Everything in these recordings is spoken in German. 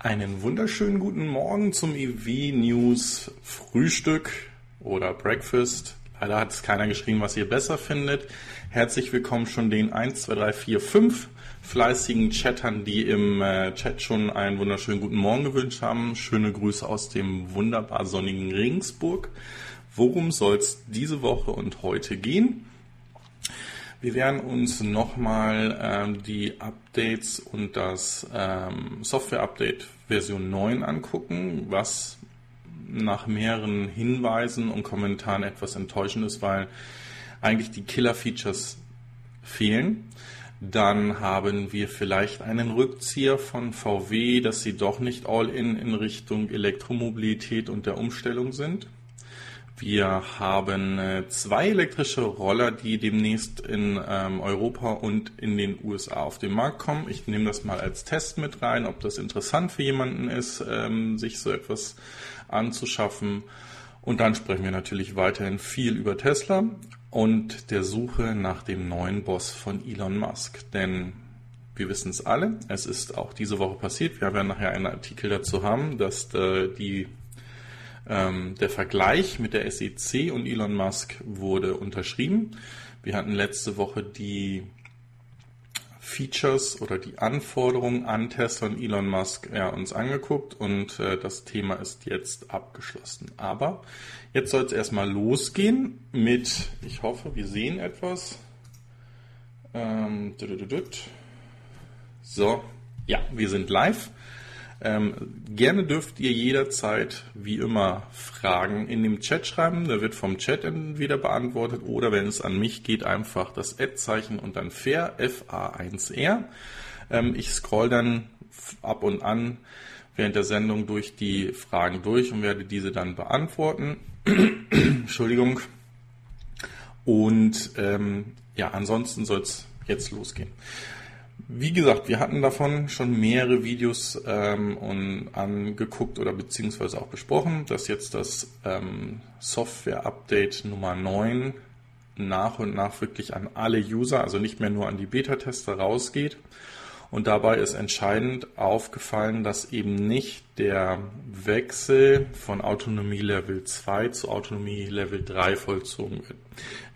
Einen wunderschönen guten Morgen zum EW News Frühstück oder Breakfast. Leider hat es keiner geschrieben, was ihr besser findet. Herzlich willkommen schon den 1, 2, 3, 4, 5 fleißigen Chattern, die im äh, Chat schon einen wunderschönen guten Morgen gewünscht haben. Schöne Grüße aus dem wunderbar sonnigen Regensburg. Worum soll es diese Woche und heute gehen? Wir werden uns nochmal ähm, die Updates und das ähm, Software-Update Version 9 angucken, was nach mehreren Hinweisen und Kommentaren etwas enttäuschend ist, weil eigentlich die Killer-Features fehlen. Dann haben wir vielleicht einen Rückzieher von VW, dass sie doch nicht all in in Richtung Elektromobilität und der Umstellung sind. Wir haben äh, zwei elektrische Roller, die demnächst in ähm, Europa und in den USA auf den Markt kommen. Ich nehme das mal als Test mit rein, ob das interessant für jemanden ist, ähm, sich so etwas anzuschaffen. Und dann sprechen wir natürlich weiterhin viel über Tesla und der Suche nach dem neuen Boss von Elon Musk. Denn wir wissen es alle, es ist auch diese Woche passiert. Wir werden nachher einen Artikel dazu haben, dass äh, die ähm, der Vergleich mit der SEC und Elon Musk wurde unterschrieben. Wir hatten letzte Woche die Features oder die Anforderungen an Tesla und Elon Musk ja, uns angeguckt und äh, das Thema ist jetzt abgeschlossen. Aber jetzt soll es erstmal losgehen mit, ich hoffe, wir sehen etwas. Ähm, so, ja, wir sind live. Ähm, gerne dürft ihr jederzeit, wie immer, Fragen in dem Chat schreiben. Der wird vom Chat entweder beantwortet oder wenn es an mich geht, einfach das Ad-Zeichen und dann fair, F-A-1-R. Ähm, ich scroll dann ab und an während der Sendung durch die Fragen durch und werde diese dann beantworten. Entschuldigung. Und ähm, ja, ansonsten soll es jetzt losgehen. Wie gesagt, wir hatten davon schon mehrere Videos ähm, und angeguckt oder beziehungsweise auch besprochen, dass jetzt das ähm, Software-Update Nummer 9 nach und nach wirklich an alle User, also nicht mehr nur an die Beta-Tester rausgeht. Und dabei ist entscheidend aufgefallen, dass eben nicht der Wechsel von Autonomie Level 2 zu Autonomie Level 3 vollzogen wird.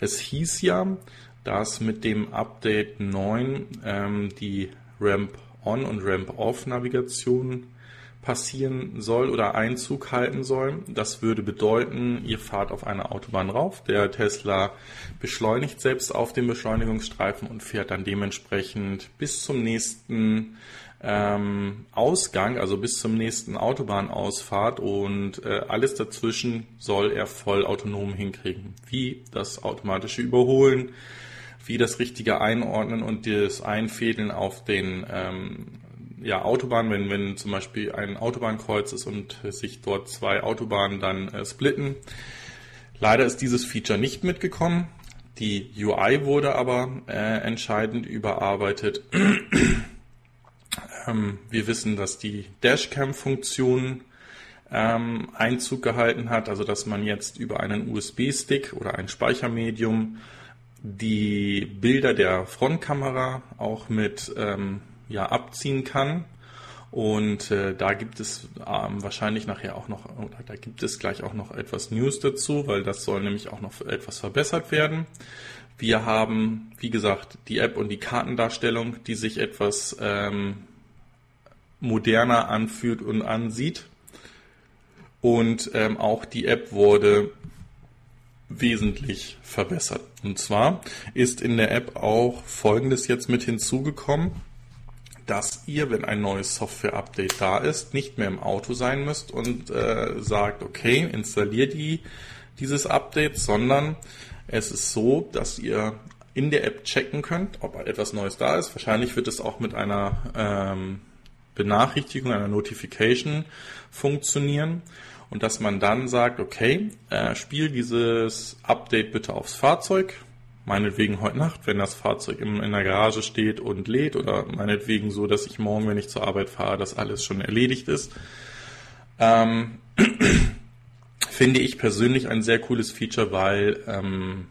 Es hieß ja, dass mit dem Update 9 ähm, die Ramp-On und Ramp-Off-Navigation passieren soll oder Einzug halten soll. Das würde bedeuten, ihr fahrt auf eine Autobahn rauf, der Tesla beschleunigt selbst auf dem Beschleunigungsstreifen und fährt dann dementsprechend bis zum nächsten ähm, Ausgang, also bis zum nächsten Autobahnausfahrt und äh, alles dazwischen soll er voll autonom hinkriegen, wie das automatische Überholen, wie das richtige Einordnen und das Einfädeln auf den ähm, ja, Autobahnen, wenn, wenn zum Beispiel ein Autobahnkreuz ist und sich dort zwei Autobahnen dann äh, splitten. Leider ist dieses Feature nicht mitgekommen. Die UI wurde aber äh, entscheidend überarbeitet. ähm, wir wissen, dass die Dashcam-Funktion ähm, Einzug gehalten hat, also dass man jetzt über einen USB-Stick oder ein Speichermedium die Bilder der Frontkamera auch mit ähm, ja, abziehen kann. Und äh, da gibt es ähm, wahrscheinlich nachher auch noch, da gibt es gleich auch noch etwas News dazu, weil das soll nämlich auch noch etwas verbessert werden. Wir haben, wie gesagt, die App und die Kartendarstellung, die sich etwas ähm, moderner anfühlt und ansieht. Und ähm, auch die App wurde wesentlich verbessert. Und zwar ist in der App auch Folgendes jetzt mit hinzugekommen, dass ihr, wenn ein neues Software-Update da ist, nicht mehr im Auto sein müsst und äh, sagt, okay, installier die, dieses Update, sondern es ist so, dass ihr in der App checken könnt, ob etwas Neues da ist. Wahrscheinlich wird es auch mit einer ähm, Benachrichtigung, einer Notification funktionieren und dass man dann sagt, okay, äh, spiel dieses Update bitte aufs Fahrzeug, meinetwegen heute Nacht, wenn das Fahrzeug in, in der Garage steht und lädt oder meinetwegen so, dass ich morgen, wenn ich zur Arbeit fahre, das alles schon erledigt ist. Ähm, finde ich persönlich ein sehr cooles Feature, weil ähm,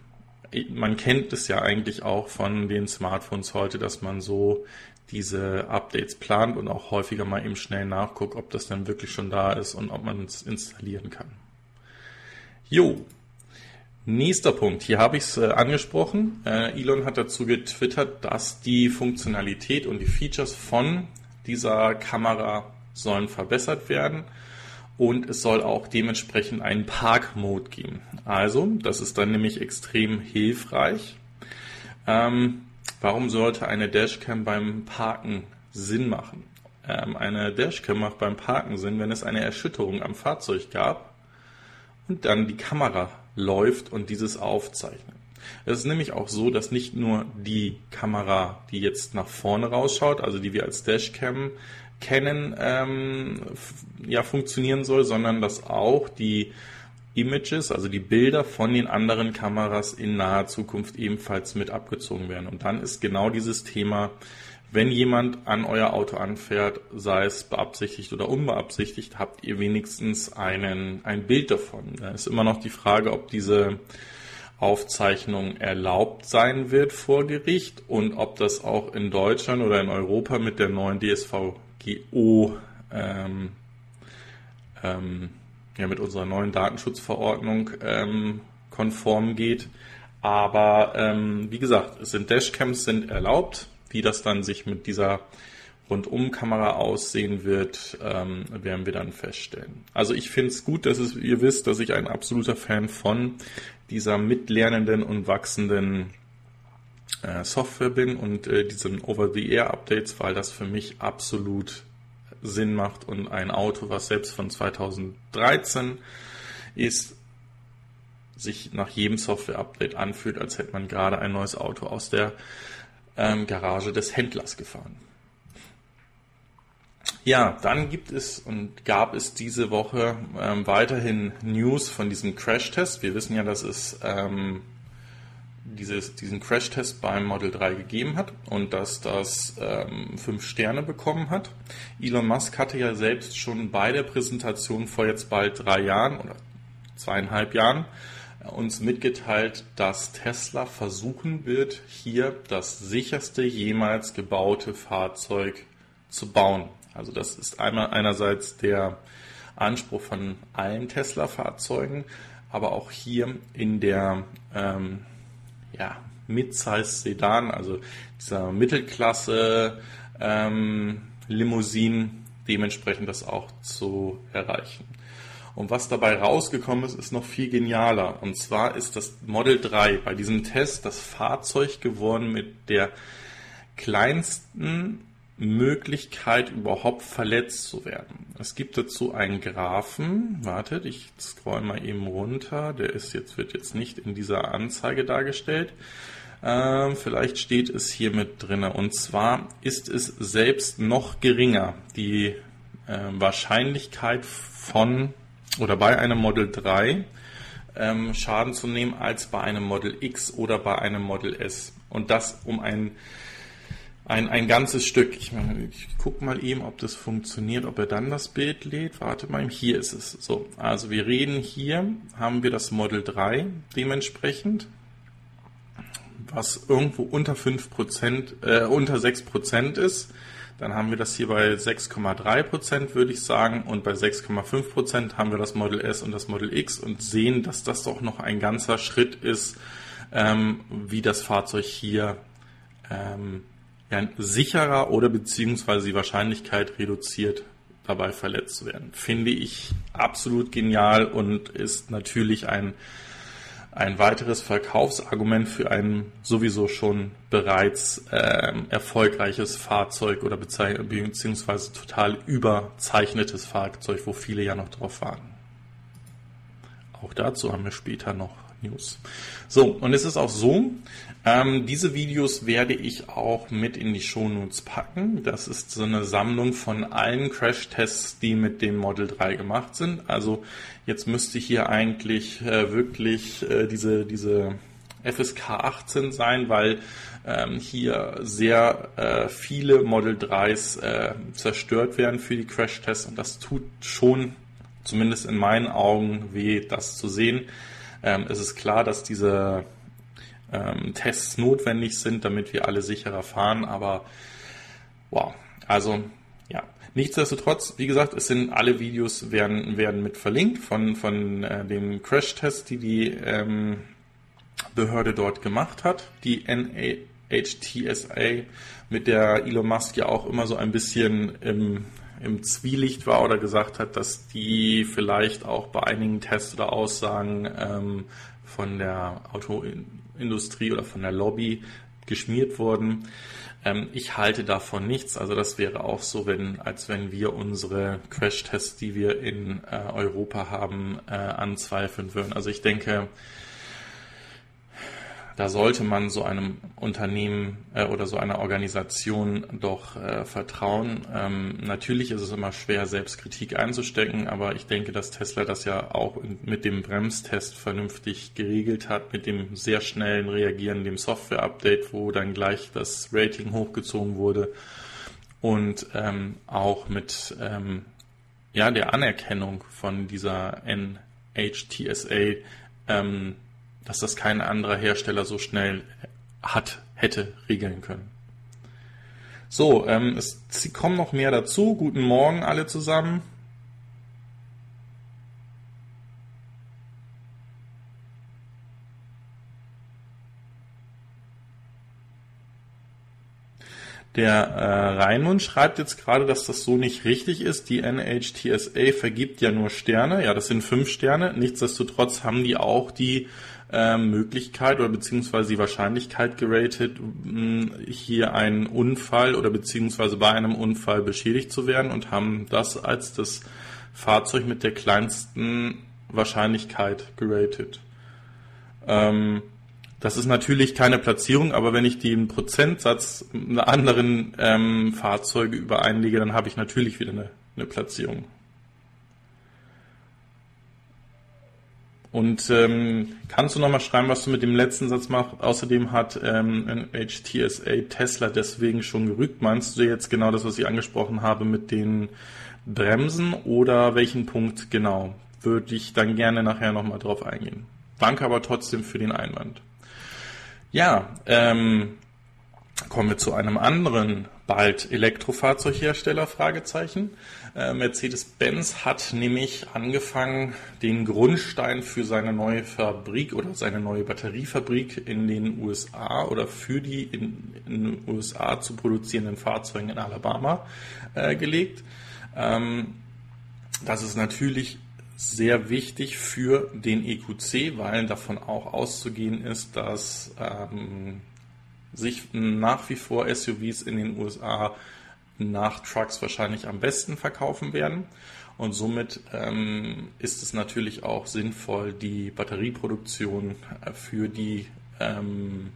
man kennt es ja eigentlich auch von den Smartphones heute, dass man so diese Updates plant und auch häufiger mal eben schnell nachguckt, ob das dann wirklich schon da ist und ob man es installieren kann. Jo, nächster Punkt. Hier habe ich es äh, angesprochen. Äh, Elon hat dazu getwittert, dass die Funktionalität und die Features von dieser Kamera sollen verbessert werden und es soll auch dementsprechend einen Park-Mode geben. Also, das ist dann nämlich extrem hilfreich. Ähm, warum sollte eine Dashcam beim Parken Sinn machen? Ähm, eine Dashcam macht beim Parken Sinn, wenn es eine Erschütterung am Fahrzeug gab und dann die Kamera läuft und dieses aufzeichnet. Es ist nämlich auch so, dass nicht nur die Kamera, die jetzt nach vorne rausschaut, also die wir als Dashcam kennen, ähm, ja funktionieren soll, sondern dass auch die Images, also die Bilder von den anderen Kameras in naher Zukunft ebenfalls mit abgezogen werden. Und dann ist genau dieses Thema, wenn jemand an euer Auto anfährt, sei es beabsichtigt oder unbeabsichtigt, habt ihr wenigstens einen, ein Bild davon. Da ist immer noch die Frage, ob diese Aufzeichnung erlaubt sein wird vor Gericht und ob das auch in Deutschland oder in Europa mit der neuen DSVGO ähm, ähm, ja mit unserer neuen Datenschutzverordnung ähm, konform geht. Aber ähm, wie gesagt, es sind Dashcams sind erlaubt. Wie das dann sich mit dieser Rundumkamera aussehen wird, ähm, werden wir dann feststellen. Also ich finde es gut, dass es, ihr wisst, dass ich ein absoluter Fan von dieser mitlernenden und wachsenden äh, Software bin und äh, diesen Over-the-Air-Updates, weil das für mich absolut Sinn macht und ein Auto, was selbst von 2013 ist, sich nach jedem Software-Update anfühlt, als hätte man gerade ein neues Auto aus der ähm, Garage des Händlers gefahren. Ja, dann gibt es und gab es diese Woche ähm, weiterhin News von diesem Crash-Test. Wir wissen ja, dass es ähm, dieses, diesen Crash-Test beim Model 3 gegeben hat und dass das ähm, fünf Sterne bekommen hat. Elon Musk hatte ja selbst schon bei der Präsentation vor jetzt bald drei Jahren oder zweieinhalb Jahren äh, uns mitgeteilt, dass Tesla versuchen wird, hier das sicherste jemals gebaute Fahrzeug zu bauen. Also das ist einmal einerseits der Anspruch von allen Tesla-Fahrzeugen, aber auch hier in der ähm, ja, Mid-Size Sedan, also dieser Mittelklasse ähm, Limousinen, dementsprechend das auch zu erreichen. Und was dabei rausgekommen ist, ist noch viel genialer. Und zwar ist das Model 3 bei diesem Test das Fahrzeug geworden mit der kleinsten Möglichkeit, überhaupt verletzt zu werden. Es gibt dazu einen Graphen. Wartet, ich scroll mal eben runter. Der ist jetzt, wird jetzt nicht in dieser Anzeige dargestellt. Ähm, vielleicht steht es hier mit drin. Und zwar ist es selbst noch geringer. Die äh, Wahrscheinlichkeit von oder bei einem Model 3 ähm, Schaden zu nehmen als bei einem Model X oder bei einem Model S. Und das um ein ein, ein ganzes Stück. Ich, meine, ich gucke mal eben, ob das funktioniert, ob er dann das Bild lädt. Warte mal, hier ist es. So, also wir reden hier, haben wir das Model 3 dementsprechend, was irgendwo unter 5%, äh, unter 6% ist. Dann haben wir das hier bei 6,3%, würde ich sagen. Und bei 6,5% haben wir das Model S und das Model X und sehen, dass das doch noch ein ganzer Schritt ist, ähm, wie das Fahrzeug hier ähm, ja, sicherer oder beziehungsweise die Wahrscheinlichkeit reduziert, dabei verletzt zu werden. Finde ich absolut genial und ist natürlich ein, ein weiteres Verkaufsargument für ein sowieso schon bereits äh, erfolgreiches Fahrzeug oder beziehungsweise total überzeichnetes Fahrzeug, wo viele ja noch drauf warten. Auch dazu haben wir später noch News. So, und es ist auch so, ähm, diese Videos werde ich auch mit in die Shownotes packen. Das ist so eine Sammlung von allen Crash-Tests, die mit dem Model 3 gemacht sind. Also jetzt müsste hier eigentlich äh, wirklich äh, diese, diese FSK 18 sein, weil ähm, hier sehr äh, viele Model 3s äh, zerstört werden für die Crash-Tests und das tut schon, zumindest in meinen Augen, weh, das zu sehen. Ähm, es ist klar, dass diese ähm, Tests notwendig sind, damit wir alle sicherer fahren, aber Wow, also ja. Nichtsdestotrotz, wie gesagt, es sind alle Videos werden, werden mit verlinkt von, von äh, dem Crash-Test, die die ähm, Behörde dort gemacht hat, die NHTSA, mit der Elon Musk ja auch immer so ein bisschen im, im Zwielicht war oder gesagt hat, dass die vielleicht auch bei einigen Tests oder Aussagen ähm, von der Autoindustrie oder von der Lobby geschmiert wurden. Ähm, ich halte davon nichts. Also das wäre auch so, wenn, als wenn wir unsere Crash-Tests, die wir in äh, Europa haben, äh, anzweifeln würden. Also ich denke, da sollte man so einem Unternehmen äh, oder so einer Organisation doch äh, vertrauen. Ähm, natürlich ist es immer schwer, Selbstkritik einzustecken, aber ich denke, dass Tesla das ja auch mit dem Bremstest vernünftig geregelt hat, mit dem sehr schnellen Reagieren, dem Software-Update, wo dann gleich das Rating hochgezogen wurde und ähm, auch mit ähm, ja, der Anerkennung von dieser NHTSA, ähm, dass das kein anderer Hersteller so schnell hat, hätte regeln können. So, ähm, es kommen noch mehr dazu. Guten Morgen alle zusammen. Der äh, Reinmund schreibt jetzt gerade, dass das so nicht richtig ist. Die NHTSA vergibt ja nur Sterne. Ja, das sind fünf Sterne. Nichtsdestotrotz haben die auch die äh, Möglichkeit oder beziehungsweise die Wahrscheinlichkeit geratet, hier einen Unfall oder beziehungsweise bei einem Unfall beschädigt zu werden und haben das als das Fahrzeug mit der kleinsten Wahrscheinlichkeit geratet. Ähm, das ist natürlich keine Platzierung, aber wenn ich den Prozentsatz einer anderen ähm, Fahrzeuge übereinlege, dann habe ich natürlich wieder eine, eine Platzierung. Und ähm, kannst du nochmal schreiben, was du mit dem letzten Satz machst? Außerdem hat ähm, HTSA Tesla deswegen schon gerügt. Meinst du jetzt genau das, was ich angesprochen habe mit den Bremsen oder welchen Punkt genau? Würde ich dann gerne nachher nochmal drauf eingehen. Danke aber trotzdem für den Einwand. Ja, ähm, kommen wir zu einem anderen bald Elektrofahrzeughersteller? Fragezeichen. Äh, Mercedes-Benz hat nämlich angefangen, den Grundstein für seine neue Fabrik oder seine neue Batteriefabrik in den USA oder für die in, den USA zu produzierenden Fahrzeuge in Alabama äh, gelegt. Ähm, das ist natürlich sehr wichtig für den EQC, weil davon auch auszugehen ist, dass ähm, sich nach wie vor SUVs in den USA nach Trucks wahrscheinlich am besten verkaufen werden. Und somit ähm, ist es natürlich auch sinnvoll, die Batterieproduktion äh, für die ähm,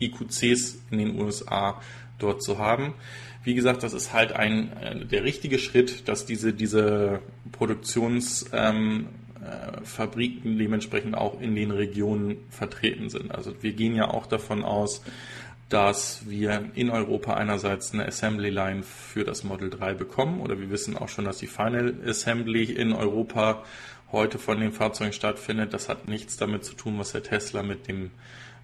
IQCs in den USA dort zu haben. Wie gesagt, das ist halt ein äh, der richtige Schritt, dass diese diese Produktions ähm, äh, Fabriken dementsprechend auch in den Regionen vertreten sind. Also wir gehen ja auch davon aus, dass wir in Europa einerseits eine Assembly Line für das Model 3 bekommen oder wir wissen auch schon, dass die Final Assembly in Europa heute von den Fahrzeugen stattfindet. Das hat nichts damit zu tun, was der Tesla mit dem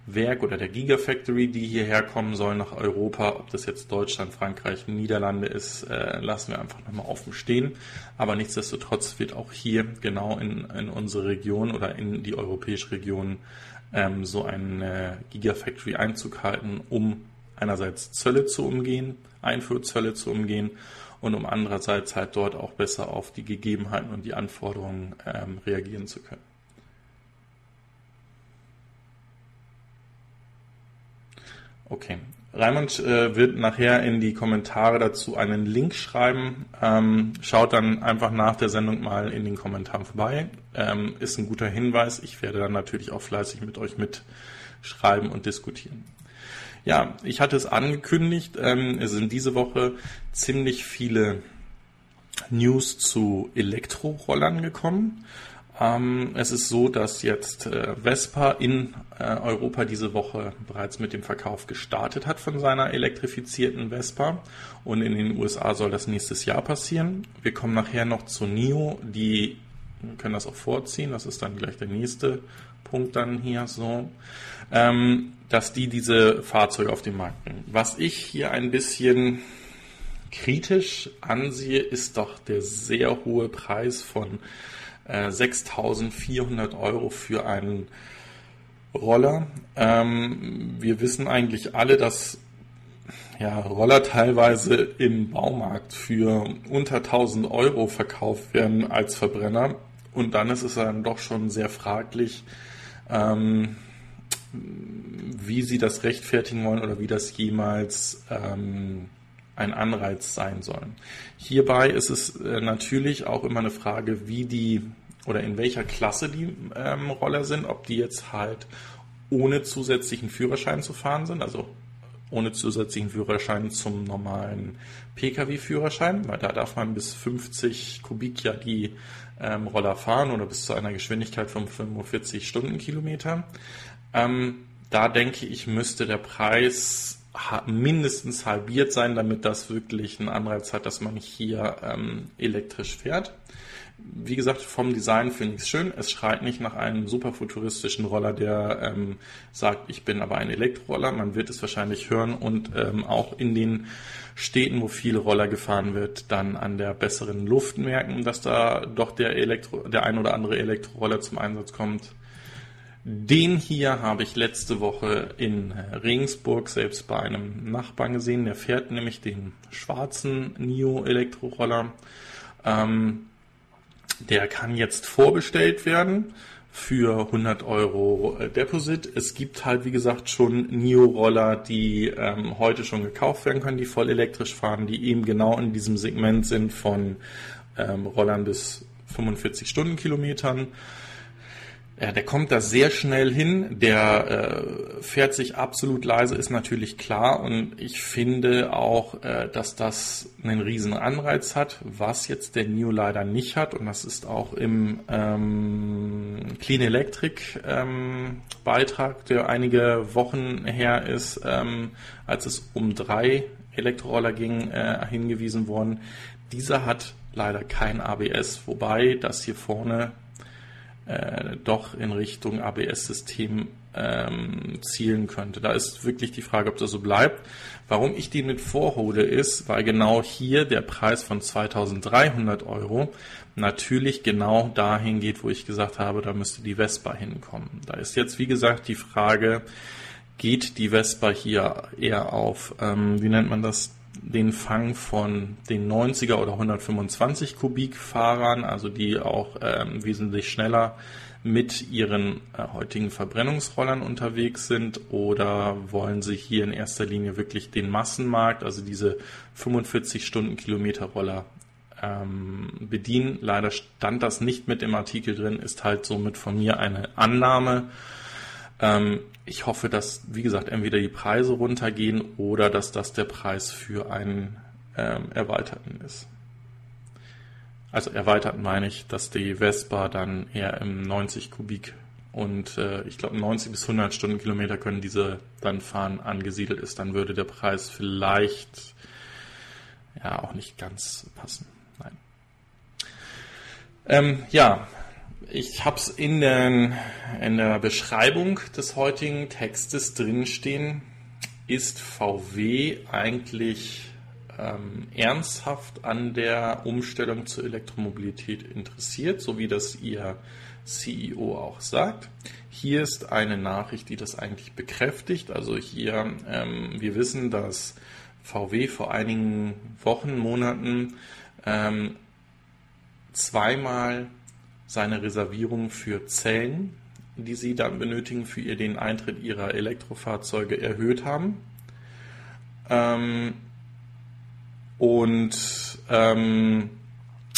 Werk oder der Gigafactory, die hierher kommen soll nach Europa, ob das jetzt Deutschland, Frankreich, Niederlande ist, äh, lassen wir einfach nochmal offen stehen. Aber nichtsdestotrotz wird auch hier genau in, in unsere Region oder in die europäische Region ähm, so eine Gigafactory Einzug halten, um einerseits Zölle zu umgehen, Einfuhrzölle zu umgehen und um andererseits halt dort auch besser auf die Gegebenheiten und die Anforderungen ähm, reagieren zu können. Okay. Raimund äh, wird nachher in die Kommentare dazu einen Link schreiben. Ähm, schaut dann einfach nach der Sendung mal in den Kommentaren vorbei. Ähm, ist ein guter Hinweis. Ich werde dann natürlich auch fleißig mit euch mitschreiben und diskutieren. Ja, ich hatte es angekündigt. Ähm, es sind diese Woche ziemlich viele News zu Elektrorollern gekommen. Ähm, es ist so, dass jetzt äh, Vespa in äh, Europa diese Woche bereits mit dem Verkauf gestartet hat von seiner elektrifizierten Vespa und in den USA soll das nächstes Jahr passieren. Wir kommen nachher noch zu NIO, die können das auch vorziehen, das ist dann gleich der nächste Punkt dann hier so, ähm, dass die diese Fahrzeuge auf den Markt bringen. Was ich hier ein bisschen kritisch ansehe, ist doch der sehr hohe Preis von äh, 6.400 Euro für einen Roller. Ähm, wir wissen eigentlich alle, dass ja, Roller teilweise im Baumarkt für unter 1000 Euro verkauft werden als Verbrenner. Und dann ist es dann doch schon sehr fraglich, ähm, wie sie das rechtfertigen wollen oder wie das jemals ähm, ein Anreiz sein soll. Hierbei ist es äh, natürlich auch immer eine Frage, wie die oder in welcher Klasse die ähm, Roller sind, ob die jetzt halt ohne zusätzlichen Führerschein zu fahren sind, also ohne zusätzlichen Führerschein zum normalen Pkw-Führerschein, weil da darf man bis 50 Kubik ja die ähm, Roller fahren oder bis zu einer Geschwindigkeit von 45 Stundenkilometer. Ähm, da denke ich, müsste der Preis mindestens halbiert sein, damit das wirklich einen Anreiz hat, dass man hier ähm, elektrisch fährt. Wie gesagt, vom Design finde ich es schön. Es schreit nicht nach einem super futuristischen Roller, der ähm, sagt, ich bin aber ein Elektroroller. Man wird es wahrscheinlich hören und ähm, auch in den Städten, wo viele Roller gefahren wird, dann an der besseren Luft merken, dass da doch der, Elektro, der ein oder andere Elektroroller zum Einsatz kommt. Den hier habe ich letzte Woche in Regensburg selbst bei einem Nachbarn gesehen. Der fährt nämlich den schwarzen NIO Elektroroller. Ähm, der kann jetzt vorbestellt werden für 100 Euro Deposit. Es gibt halt, wie gesagt, schon NIO-Roller, die ähm, heute schon gekauft werden können, die voll elektrisch fahren, die eben genau in diesem Segment sind von ähm, Rollern bis 45 Stundenkilometern. Ja, der kommt da sehr schnell hin, der äh, fährt sich absolut leise, ist natürlich klar. Und ich finde auch, äh, dass das einen riesen Anreiz hat, was jetzt der Neo leider nicht hat. Und das ist auch im ähm, Clean Electric ähm, Beitrag, der einige Wochen her ist, ähm, als es um drei Elektroroller ging, äh, hingewiesen worden. Dieser hat leider kein ABS, wobei das hier vorne äh, doch in Richtung ABS-System ähm, zielen könnte. Da ist wirklich die Frage, ob das so bleibt. Warum ich den mit vorhole, ist, weil genau hier der Preis von 2300 Euro natürlich genau dahin geht, wo ich gesagt habe, da müsste die Vespa hinkommen. Da ist jetzt, wie gesagt, die Frage, geht die Vespa hier eher auf, ähm, wie nennt man das, den Fang von den 90er oder 125 Kubik Fahrern, also die auch ähm, wesentlich schneller mit ihren äh, heutigen Verbrennungsrollern unterwegs sind oder wollen sie hier in erster Linie wirklich den Massenmarkt, also diese 45 Stundenkilometer Roller ähm, bedienen. Leider stand das nicht mit im Artikel drin, ist halt somit von mir eine Annahme. Ähm, ich hoffe, dass, wie gesagt, entweder die Preise runtergehen oder dass das der Preis für einen ähm, erweiterten ist. Also erweitert meine ich, dass die Vespa dann eher im 90 Kubik und äh, ich glaube 90 bis 100 Stundenkilometer können diese dann fahren angesiedelt ist, dann würde der Preis vielleicht ja auch nicht ganz passen. Nein. Ähm, ja, ich habe es in, in der Beschreibung des heutigen Textes drinstehen. Ist VW eigentlich ähm, ernsthaft an der Umstellung zur Elektromobilität interessiert, so wie das ihr CEO auch sagt. Hier ist eine Nachricht, die das eigentlich bekräftigt. Also hier, ähm, wir wissen, dass VW vor einigen Wochen, Monaten ähm, zweimal seine Reservierung für Zellen, die sie dann benötigen für den Eintritt ihrer Elektrofahrzeuge erhöht haben. Ähm, und ähm,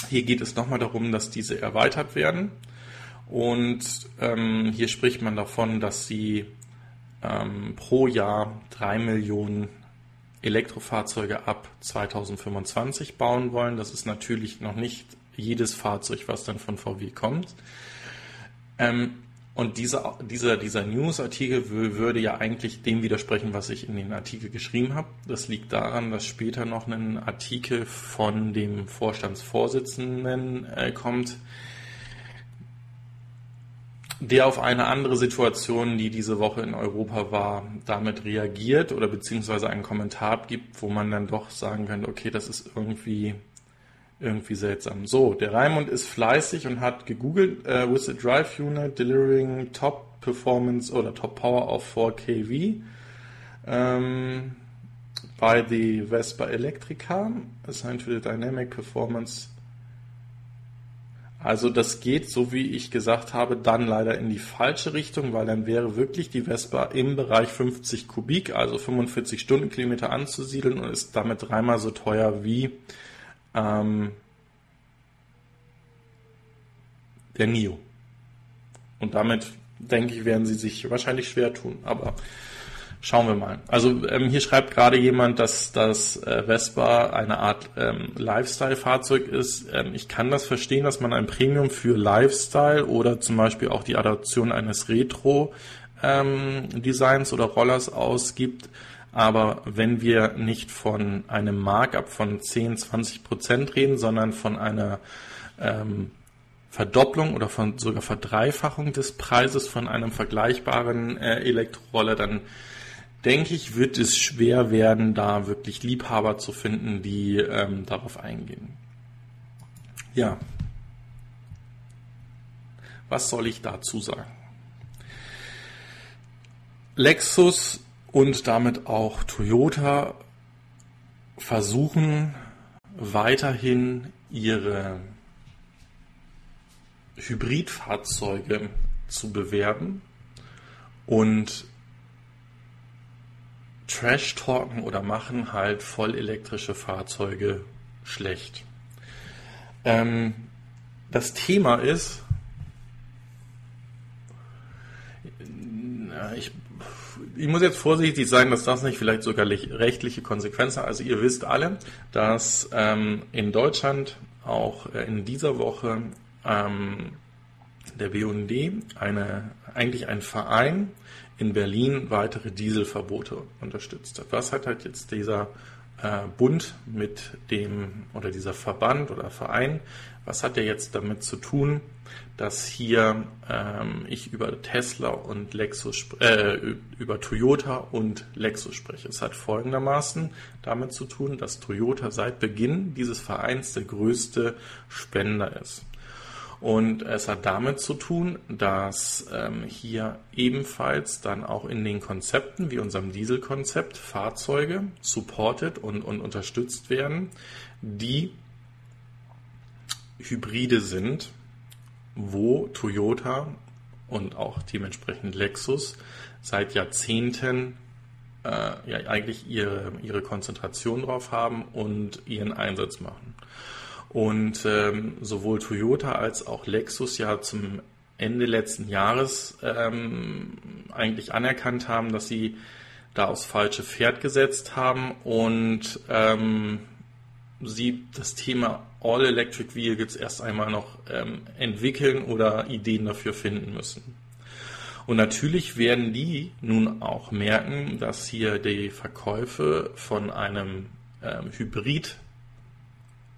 hier geht es nochmal darum, dass diese erweitert werden. Und ähm, hier spricht man davon, dass sie ähm, pro Jahr drei Millionen Elektrofahrzeuge ab 2025 bauen wollen. Das ist natürlich noch nicht jedes Fahrzeug, was dann von VW kommt. Ähm, und dieser, dieser, dieser News-Artikel würde ja eigentlich dem widersprechen, was ich in den Artikel geschrieben habe. Das liegt daran, dass später noch ein Artikel von dem Vorstandsvorsitzenden äh, kommt, der auf eine andere Situation, die diese Woche in Europa war, damit reagiert oder beziehungsweise einen Kommentar gibt, wo man dann doch sagen könnte, okay, das ist irgendwie irgendwie seltsam. So, der Raimund ist fleißig und hat gegoogelt, uh, with a drive unit delivering top performance oder top power of 4 kV um, by the Vespa Electrica assigned to the dynamic performance also das geht, so wie ich gesagt habe, dann leider in die falsche Richtung, weil dann wäre wirklich die Vespa im Bereich 50 Kubik, also 45 Stundenkilometer anzusiedeln und ist damit dreimal so teuer wie ähm, der NIO. Und damit, denke ich, werden sie sich wahrscheinlich schwer tun. Aber Schauen wir mal. Also ähm, hier schreibt gerade jemand, dass das äh, Vespa eine Art ähm, Lifestyle-Fahrzeug ist. Ähm, ich kann das verstehen, dass man ein Premium für Lifestyle oder zum Beispiel auch die Adaption eines Retro-Designs ähm, oder Rollers ausgibt. Aber wenn wir nicht von einem Markup von 10, 20 Prozent reden, sondern von einer ähm, Verdopplung oder von sogar Verdreifachung des Preises von einem vergleichbaren äh, Elektroroller, dann denke ich, wird es schwer werden, da wirklich Liebhaber zu finden, die ähm, darauf eingehen. Ja. Was soll ich dazu sagen? Lexus und damit auch Toyota versuchen weiterhin ihre Hybridfahrzeuge zu bewerben und Trash-talken oder machen halt voll elektrische Fahrzeuge schlecht. Ähm, das Thema ist, ich, ich muss jetzt vorsichtig sein, dass das nicht vielleicht sogar rechtliche Konsequenzen hat. Also ihr wisst alle, dass ähm, in Deutschland auch äh, in dieser Woche ähm, der BUND eine, eigentlich ein Verein in Berlin weitere Dieselverbote unterstützt hat. Was hat halt jetzt dieser äh, Bund mit dem oder dieser Verband oder Verein, was hat der jetzt damit zu tun, dass hier ähm, ich über Tesla und Lexus, äh, über Toyota und Lexus spreche? Es hat folgendermaßen damit zu tun, dass Toyota seit Beginn dieses Vereins der größte Spender ist. Und es hat damit zu tun, dass ähm, hier ebenfalls dann auch in den Konzepten, wie unserem Dieselkonzept, Fahrzeuge supported und, und unterstützt werden, die Hybride sind, wo Toyota und auch dementsprechend Lexus seit Jahrzehnten äh, ja eigentlich ihre, ihre Konzentration drauf haben und ihren Einsatz machen. Und ähm, sowohl Toyota als auch Lexus ja zum Ende letzten Jahres ähm, eigentlich anerkannt haben, dass sie da aufs falsche Pferd gesetzt haben und ähm, sie das Thema All Electric Vehicles erst einmal noch ähm, entwickeln oder Ideen dafür finden müssen. Und natürlich werden die nun auch merken, dass hier die Verkäufe von einem ähm, Hybrid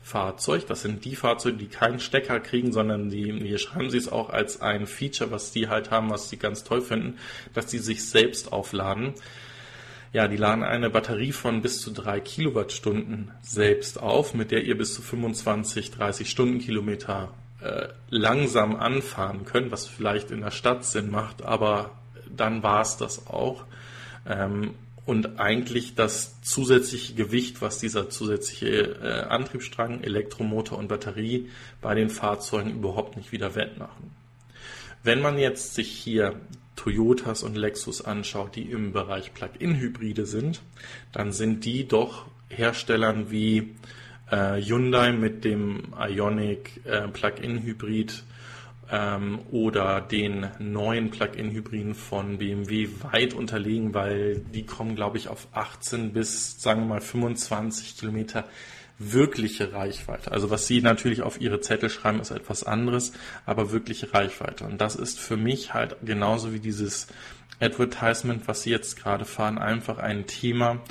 Fahrzeug. Das sind die Fahrzeuge, die keinen Stecker kriegen, sondern die, hier schreiben sie es auch als ein Feature, was die halt haben, was sie ganz toll finden, dass die sich selbst aufladen. Ja, die laden eine Batterie von bis zu drei Kilowattstunden selbst auf, mit der ihr bis zu 25, 30 Stundenkilometer äh, langsam anfahren könnt, was vielleicht in der Stadt Sinn macht, aber dann war es das auch. Ähm, und eigentlich das zusätzliche Gewicht, was dieser zusätzliche äh, Antriebsstrang, Elektromotor und Batterie bei den Fahrzeugen überhaupt nicht wieder wettmachen. Wenn man jetzt sich hier Toyotas und Lexus anschaut, die im Bereich Plug-in-Hybride sind, dann sind die doch Herstellern wie äh, Hyundai mit dem Ionic äh, Plug-in-Hybrid ähm, oder den neuen Plug-in-Hybriden von BMW weit unterlegen, weil die kommen, glaube ich, auf 18 bis, sagen wir mal, 25 Kilometer wirkliche Reichweite. Also was Sie natürlich auf Ihre Zettel schreiben, ist etwas anderes, aber wirkliche Reichweite. Und das ist für mich halt genauso wie dieses Advertisement, was Sie jetzt gerade fahren, einfach ein Thema,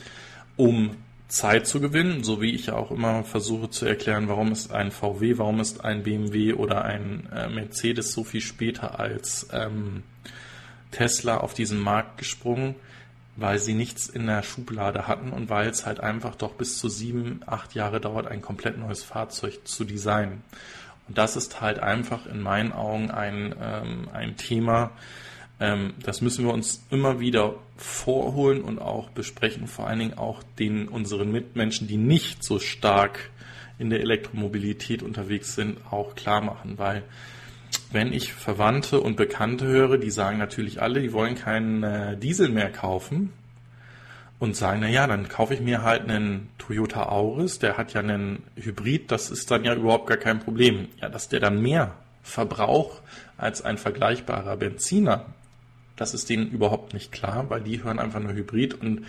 um Zeit zu gewinnen, so wie ich ja auch immer versuche zu erklären, warum ist ein VW, warum ist ein BMW oder ein äh, Mercedes so viel später als ähm, Tesla auf diesen Markt gesprungen, weil sie nichts in der Schublade hatten und weil es halt einfach doch bis zu sieben, acht Jahre dauert, ein komplett neues Fahrzeug zu designen. Und das ist halt einfach in meinen Augen ein, ähm, ein Thema, ähm, das müssen wir uns immer wieder vorholen und auch besprechen, vor allen Dingen auch den unseren Mitmenschen, die nicht so stark in der Elektromobilität unterwegs sind, auch klar machen, weil wenn ich Verwandte und Bekannte höre, die sagen natürlich alle, die wollen keinen äh, Diesel mehr kaufen und sagen, na ja, dann kaufe ich mir halt einen Toyota Auris, der hat ja einen Hybrid, das ist dann ja überhaupt gar kein Problem. Ja, dass der dann mehr Verbrauch als ein vergleichbarer Benziner das ist denen überhaupt nicht klar, weil die hören einfach nur Hybrid und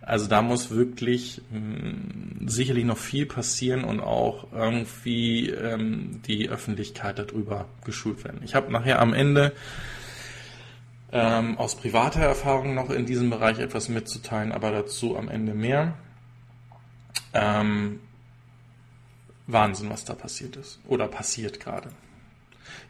also da muss wirklich mh, hm, sicherlich noch viel passieren und auch irgendwie ähm, die Öffentlichkeit darüber geschult werden. Ich habe nachher am Ende ähm, aus privater Erfahrung noch in diesem Bereich etwas mitzuteilen, aber dazu am Ende mehr. Ähm, Wahnsinn, was da passiert ist oder passiert gerade.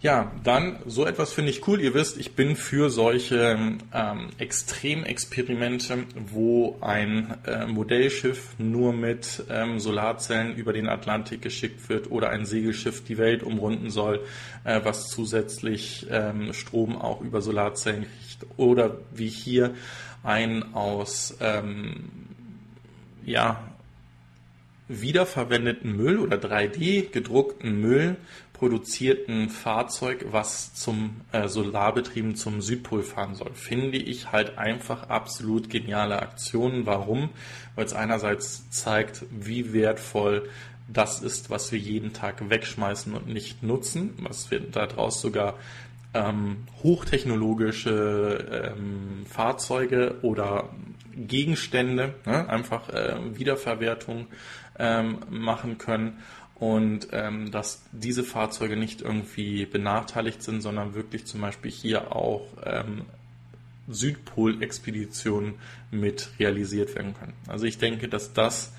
Ja, dann so etwas finde ich cool. Ihr wisst, ich bin für solche ähm, Extremexperimente, wo ein äh, Modellschiff nur mit ähm, Solarzellen über den Atlantik geschickt wird oder ein Segelschiff die Welt umrunden soll, äh, was zusätzlich ähm, Strom auch über Solarzellen kriegt. Oder wie hier ein aus ähm, ja, wiederverwendeten Müll oder 3D gedruckten Müll produzierten Fahrzeug, was zum äh, Solarbetrieben zum Südpol fahren soll, finde ich halt einfach absolut geniale Aktionen. Warum? Weil es einerseits zeigt, wie wertvoll das ist, was wir jeden Tag wegschmeißen und nicht nutzen, was wir daraus sogar ähm, hochtechnologische ähm, Fahrzeuge oder Gegenstände, ne, einfach äh, Wiederverwertung ähm, machen können und ähm, dass diese Fahrzeuge nicht irgendwie benachteiligt sind, sondern wirklich zum Beispiel hier auch ähm, Südpol-Expeditionen mit realisiert werden können. Also ich denke, dass das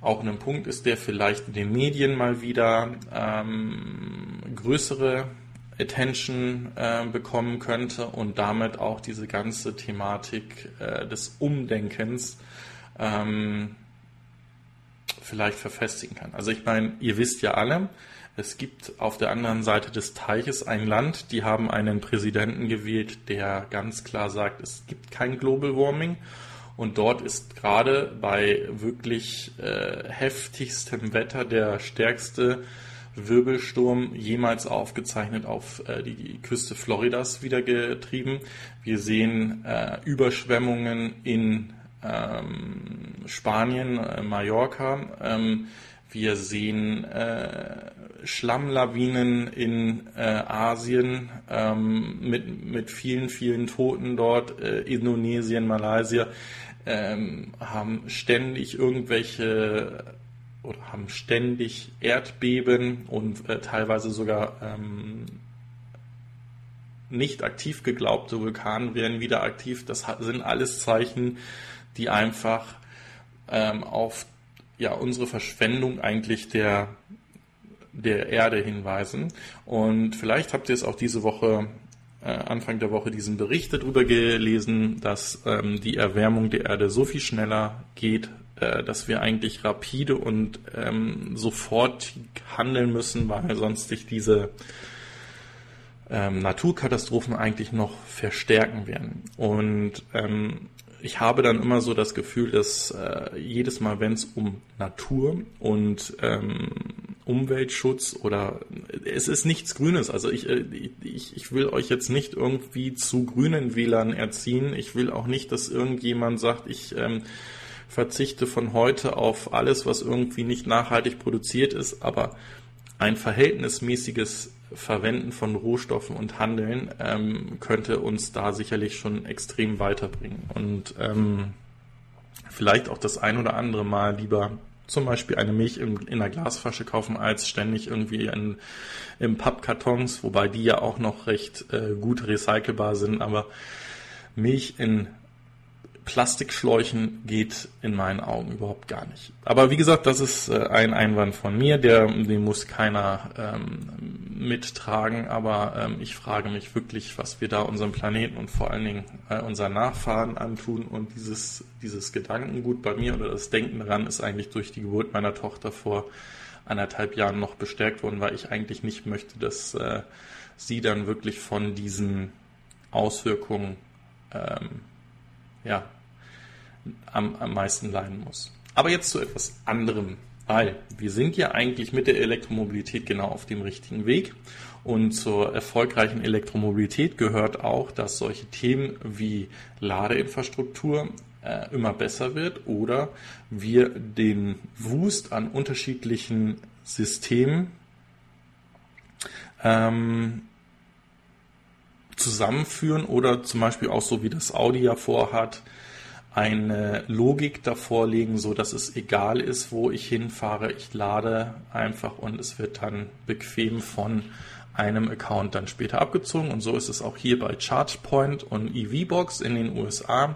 auch ein Punkt ist, der vielleicht in den Medien mal wieder ähm, größere Attention äh, bekommen könnte und damit auch diese ganze Thematik äh, des Umdenkens ähm, vielleicht verfestigen kann. Also ich meine, ihr wisst ja alle, es gibt auf der anderen Seite des Teiches ein Land, die haben einen Präsidenten gewählt, der ganz klar sagt, es gibt kein Global Warming. Und dort ist gerade bei wirklich äh, heftigstem Wetter der stärkste Wirbelsturm jemals aufgezeichnet auf äh, die Küste Floridas wieder getrieben. Wir sehen äh, Überschwemmungen in ähm, Spanien, äh, Mallorca. Ähm, wir sehen äh, Schlammlawinen in äh, Asien ähm, mit, mit vielen, vielen Toten dort. Äh, Indonesien, Malaysia ähm, haben ständig irgendwelche oder haben ständig Erdbeben und äh, teilweise sogar ähm, nicht aktiv geglaubte Vulkane werden wieder aktiv. Das sind alles Zeichen die einfach ähm, auf ja, unsere Verschwendung eigentlich der, der Erde hinweisen. Und vielleicht habt ihr es auch diese Woche, äh, Anfang der Woche, diesen Bericht darüber gelesen, dass ähm, die Erwärmung der Erde so viel schneller geht, äh, dass wir eigentlich rapide und ähm, sofort handeln müssen, weil sonst sich diese ähm, Naturkatastrophen eigentlich noch verstärken werden. Und ähm, ich habe dann immer so das Gefühl, dass äh, jedes Mal, wenn es um Natur und ähm, Umweltschutz oder es ist nichts Grünes. Also ich, äh, ich, ich will euch jetzt nicht irgendwie zu grünen Wählern erziehen. Ich will auch nicht, dass irgendjemand sagt, ich ähm, verzichte von heute auf alles, was irgendwie nicht nachhaltig produziert ist, aber ein verhältnismäßiges Verwenden von Rohstoffen und Handeln ähm, könnte uns da sicherlich schon extrem weiterbringen. Und ähm, vielleicht auch das ein oder andere Mal lieber zum Beispiel eine Milch in, in einer Glasflasche kaufen, als ständig irgendwie in, in Pappkartons, wobei die ja auch noch recht äh, gut recycelbar sind, aber Milch in Plastikschläuchen geht in meinen Augen überhaupt gar nicht. Aber wie gesagt, das ist äh, ein Einwand von mir, der, den muss keiner ähm, mittragen. Aber ähm, ich frage mich wirklich, was wir da unserem Planeten und vor allen Dingen äh, unseren Nachfahren antun. Und dieses, dieses Gedankengut bei mir oder das Denken daran ist eigentlich durch die Geburt meiner Tochter vor anderthalb Jahren noch bestärkt worden, weil ich eigentlich nicht möchte, dass äh, sie dann wirklich von diesen Auswirkungen ähm, ja, am, am meisten leiden muss. Aber jetzt zu etwas anderem, weil wir sind ja eigentlich mit der Elektromobilität genau auf dem richtigen Weg. Und zur erfolgreichen Elektromobilität gehört auch, dass solche Themen wie Ladeinfrastruktur äh, immer besser wird oder wir den Wust an unterschiedlichen Systemen ähm, zusammenführen oder zum Beispiel auch so wie das Audi ja vorhat, eine Logik davor legen, so dass es egal ist, wo ich hinfahre. Ich lade einfach und es wird dann bequem von einem Account dann später abgezogen. Und so ist es auch hier bei ChargePoint und EVBox in den USA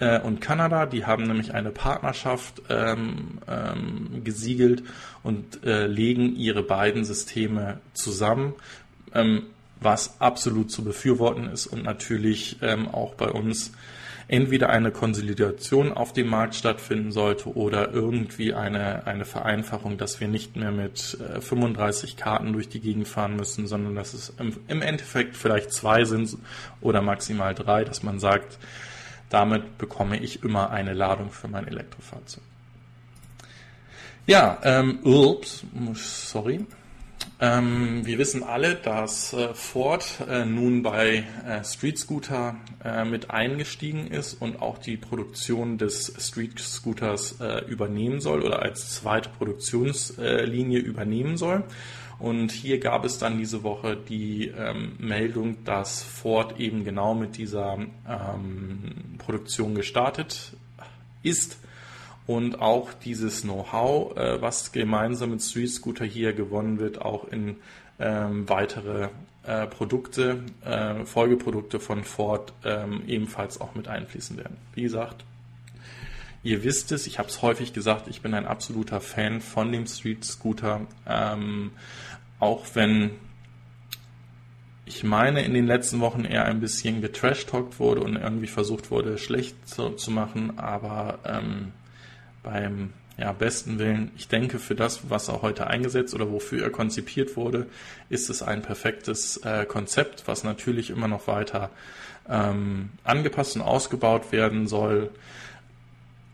äh, und Kanada. Die haben nämlich eine Partnerschaft ähm, ähm, gesiegelt und äh, legen ihre beiden Systeme zusammen. Ähm, was absolut zu befürworten ist und natürlich ähm, auch bei uns entweder eine Konsolidation auf dem Markt stattfinden sollte oder irgendwie eine, eine Vereinfachung, dass wir nicht mehr mit äh, 35 Karten durch die Gegend fahren müssen, sondern dass es im, im Endeffekt vielleicht zwei sind oder maximal drei, dass man sagt, damit bekomme ich immer eine Ladung für mein Elektrofahrzeug. Ja, ähm, ups, sorry. Ähm, wir wissen alle, dass äh, Ford äh, nun bei äh, Street Scooter äh, mit eingestiegen ist und auch die Produktion des Street Scooters äh, übernehmen soll oder als zweite Produktionslinie übernehmen soll. Und hier gab es dann diese Woche die ähm, Meldung, dass Ford eben genau mit dieser ähm, Produktion gestartet ist und auch dieses Know-how, äh, was gemeinsam mit Street Scooter hier gewonnen wird, auch in ähm, weitere äh, Produkte, äh, Folgeprodukte von Ford ähm, ebenfalls auch mit einfließen werden. Wie gesagt, ihr wisst es, ich habe es häufig gesagt, ich bin ein absoluter Fan von dem Street Scooter, ähm, auch wenn ich meine, in den letzten Wochen eher ein bisschen getrashtalkt wurde und irgendwie versucht wurde, schlecht zu, zu machen, aber ähm, beim ja, besten Willen, ich denke, für das, was er heute eingesetzt oder wofür er konzipiert wurde, ist es ein perfektes äh, Konzept, was natürlich immer noch weiter ähm, angepasst und ausgebaut werden soll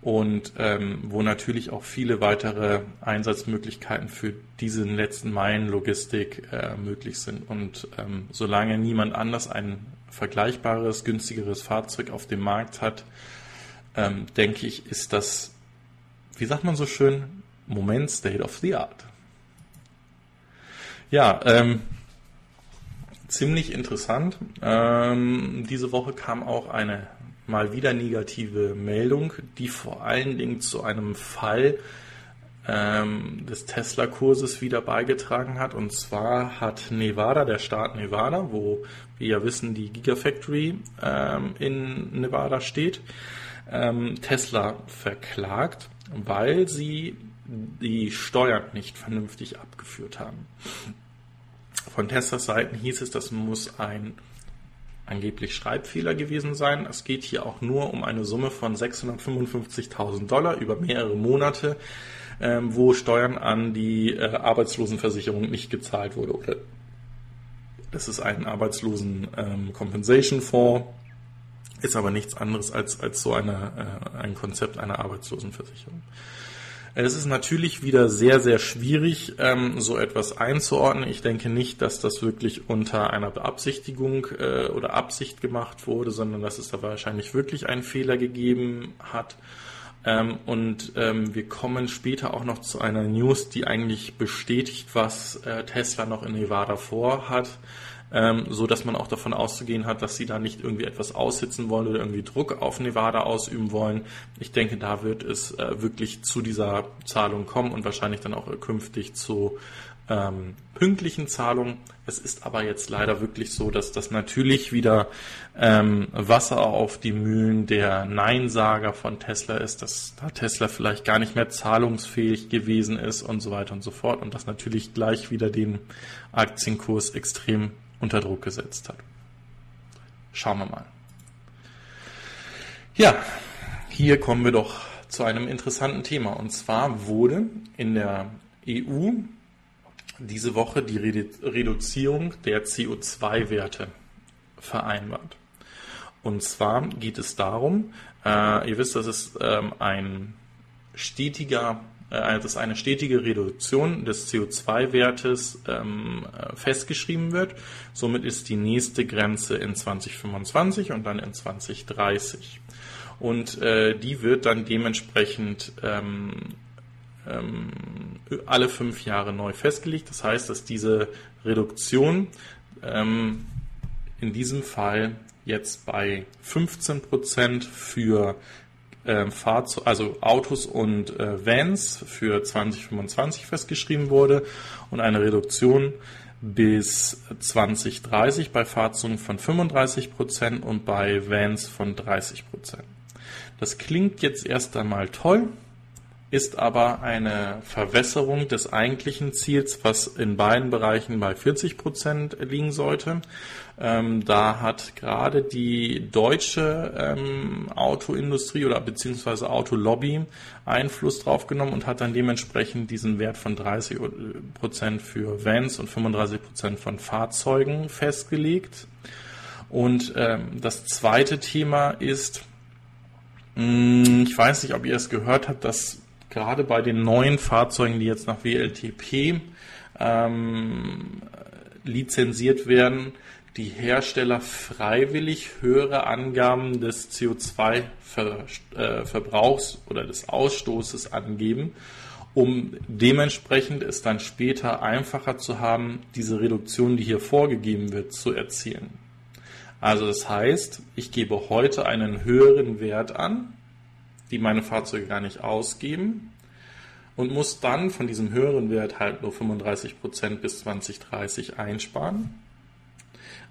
und ähm, wo natürlich auch viele weitere Einsatzmöglichkeiten für diese letzten Meilen Logistik äh, möglich sind. Und ähm, solange niemand anders ein vergleichbares, günstigeres Fahrzeug auf dem Markt hat, ähm, denke ich, ist das wie sagt man so schön, Moment State of the Art. Ja, ähm, ziemlich interessant. Ähm, diese Woche kam auch eine mal wieder negative Meldung, die vor allen Dingen zu einem Fall ähm, des Tesla-Kurses wieder beigetragen hat. Und zwar hat Nevada, der Staat Nevada, wo wir ja wissen, die Gigafactory ähm, in Nevada steht, ähm, Tesla verklagt weil sie die Steuern nicht vernünftig abgeführt haben. Von Teslas Seiten hieß es, das muss ein angeblich Schreibfehler gewesen sein. Es geht hier auch nur um eine Summe von 655.000 Dollar über mehrere Monate, ähm, wo Steuern an die äh, Arbeitslosenversicherung nicht gezahlt wurde. Oder das ist ein Arbeitslosen ähm, ist aber nichts anderes als, als so eine, äh, ein Konzept einer Arbeitslosenversicherung. Es ist natürlich wieder sehr, sehr schwierig, ähm, so etwas einzuordnen. Ich denke nicht, dass das wirklich unter einer Beabsichtigung äh, oder Absicht gemacht wurde, sondern dass es da wahrscheinlich wirklich einen Fehler gegeben hat. Ähm, und ähm, wir kommen später auch noch zu einer News, die eigentlich bestätigt, was äh, Tesla noch in Nevada vorhat ähm, so dass man auch davon auszugehen hat, dass sie da nicht irgendwie etwas aussitzen wollen oder irgendwie Druck auf Nevada ausüben wollen. Ich denke, da wird es äh, wirklich zu dieser Zahlung kommen und wahrscheinlich dann auch künftig zu ähm, pünktlichen Zahlung. Es ist aber jetzt leider wirklich so, dass das natürlich wieder ähm, Wasser auf die Mühlen der Neinsager von Tesla ist, dass da Tesla vielleicht gar nicht mehr zahlungsfähig gewesen ist und so weiter und so fort und das natürlich gleich wieder den Aktienkurs extrem unter Druck gesetzt hat. Schauen wir mal. Ja, hier kommen wir doch zu einem interessanten Thema. Und zwar wurde in der EU diese Woche die Reduzierung der CO2-Werte vereinbart. Und zwar geht es darum, äh, ihr wisst, dass es ähm, ein stetiger, äh, dass eine stetige Reduktion des CO2-Wertes ähm, äh, festgeschrieben wird. Somit ist die nächste Grenze in 2025 und dann in 2030. Und äh, die wird dann dementsprechend ähm, ähm, alle fünf Jahre neu festgelegt. Das heißt, dass diese Reduktion ähm, in diesem Fall jetzt bei 15 Prozent für äh, Fahrzeug, also Autos und äh, Vans für 2025 festgeschrieben wurde und eine Reduktion bis 2030 bei Fahrzeugen von 35 Prozent und bei Vans von 30 Prozent. Das klingt jetzt erst einmal toll, ist aber eine Verwässerung des eigentlichen Ziels, was in beiden Bereichen bei 40 Prozent liegen sollte. Ähm, da hat gerade die deutsche ähm, Autoindustrie oder beziehungsweise Autolobby Einfluss drauf genommen und hat dann dementsprechend diesen Wert von 30 Prozent für Vans und 35 Prozent von Fahrzeugen festgelegt. Und ähm, das zweite Thema ist, mh, hm, ich weiß nicht, ob ihr es gehört habt, dass gerade bei den neuen Fahrzeugen, die jetzt nach WLTP ähm, lizenziert werden, die Hersteller freiwillig höhere Angaben des CO2-Verbrauchs äh, oder des Ausstoßes angeben, um dementsprechend es dann später einfacher zu haben, diese Reduktion, die hier vorgegeben wird, zu erzielen. Also das heißt, ich gebe heute einen höheren Wert an, die meine Fahrzeuge gar nicht ausgeben und muss dann von diesem höheren Wert halt nur 35% bis 2030 einsparen,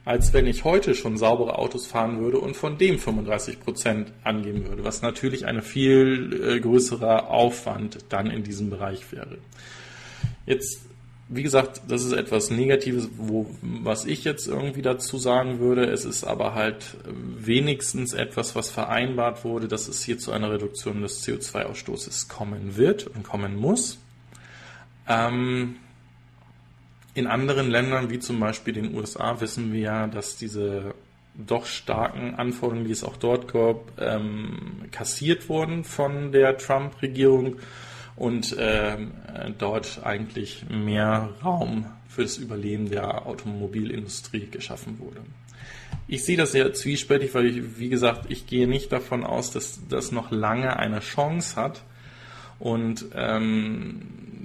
als wenn ich heute schon saubere Autos fahren würde und von dem 35% angeben würde, was natürlich ein viel äh, größerer Aufwand dann in diesem Bereich wäre. Jetzt wie gesagt, das ist etwas Negatives, wo, was ich jetzt irgendwie dazu sagen würde. Es ist aber halt wenigstens etwas, was vereinbart wurde, dass es hier zu einer Reduktion des CO2-Ausstoßes kommen wird und kommen muss. Ähm, in anderen Ländern, wie zum Beispiel den USA, wissen wir ja, dass diese doch starken Anforderungen, die es auch dort gab, ähm, kassiert wurden von der Trump-Regierung und ähm, dort eigentlich mehr Raum für das Überleben der Automobilindustrie geschaffen wurde. Ich sehe das sehr zwiespältig, weil ich, wie gesagt, ich gehe nicht davon aus, dass das noch lange eine Chance hat und ähm,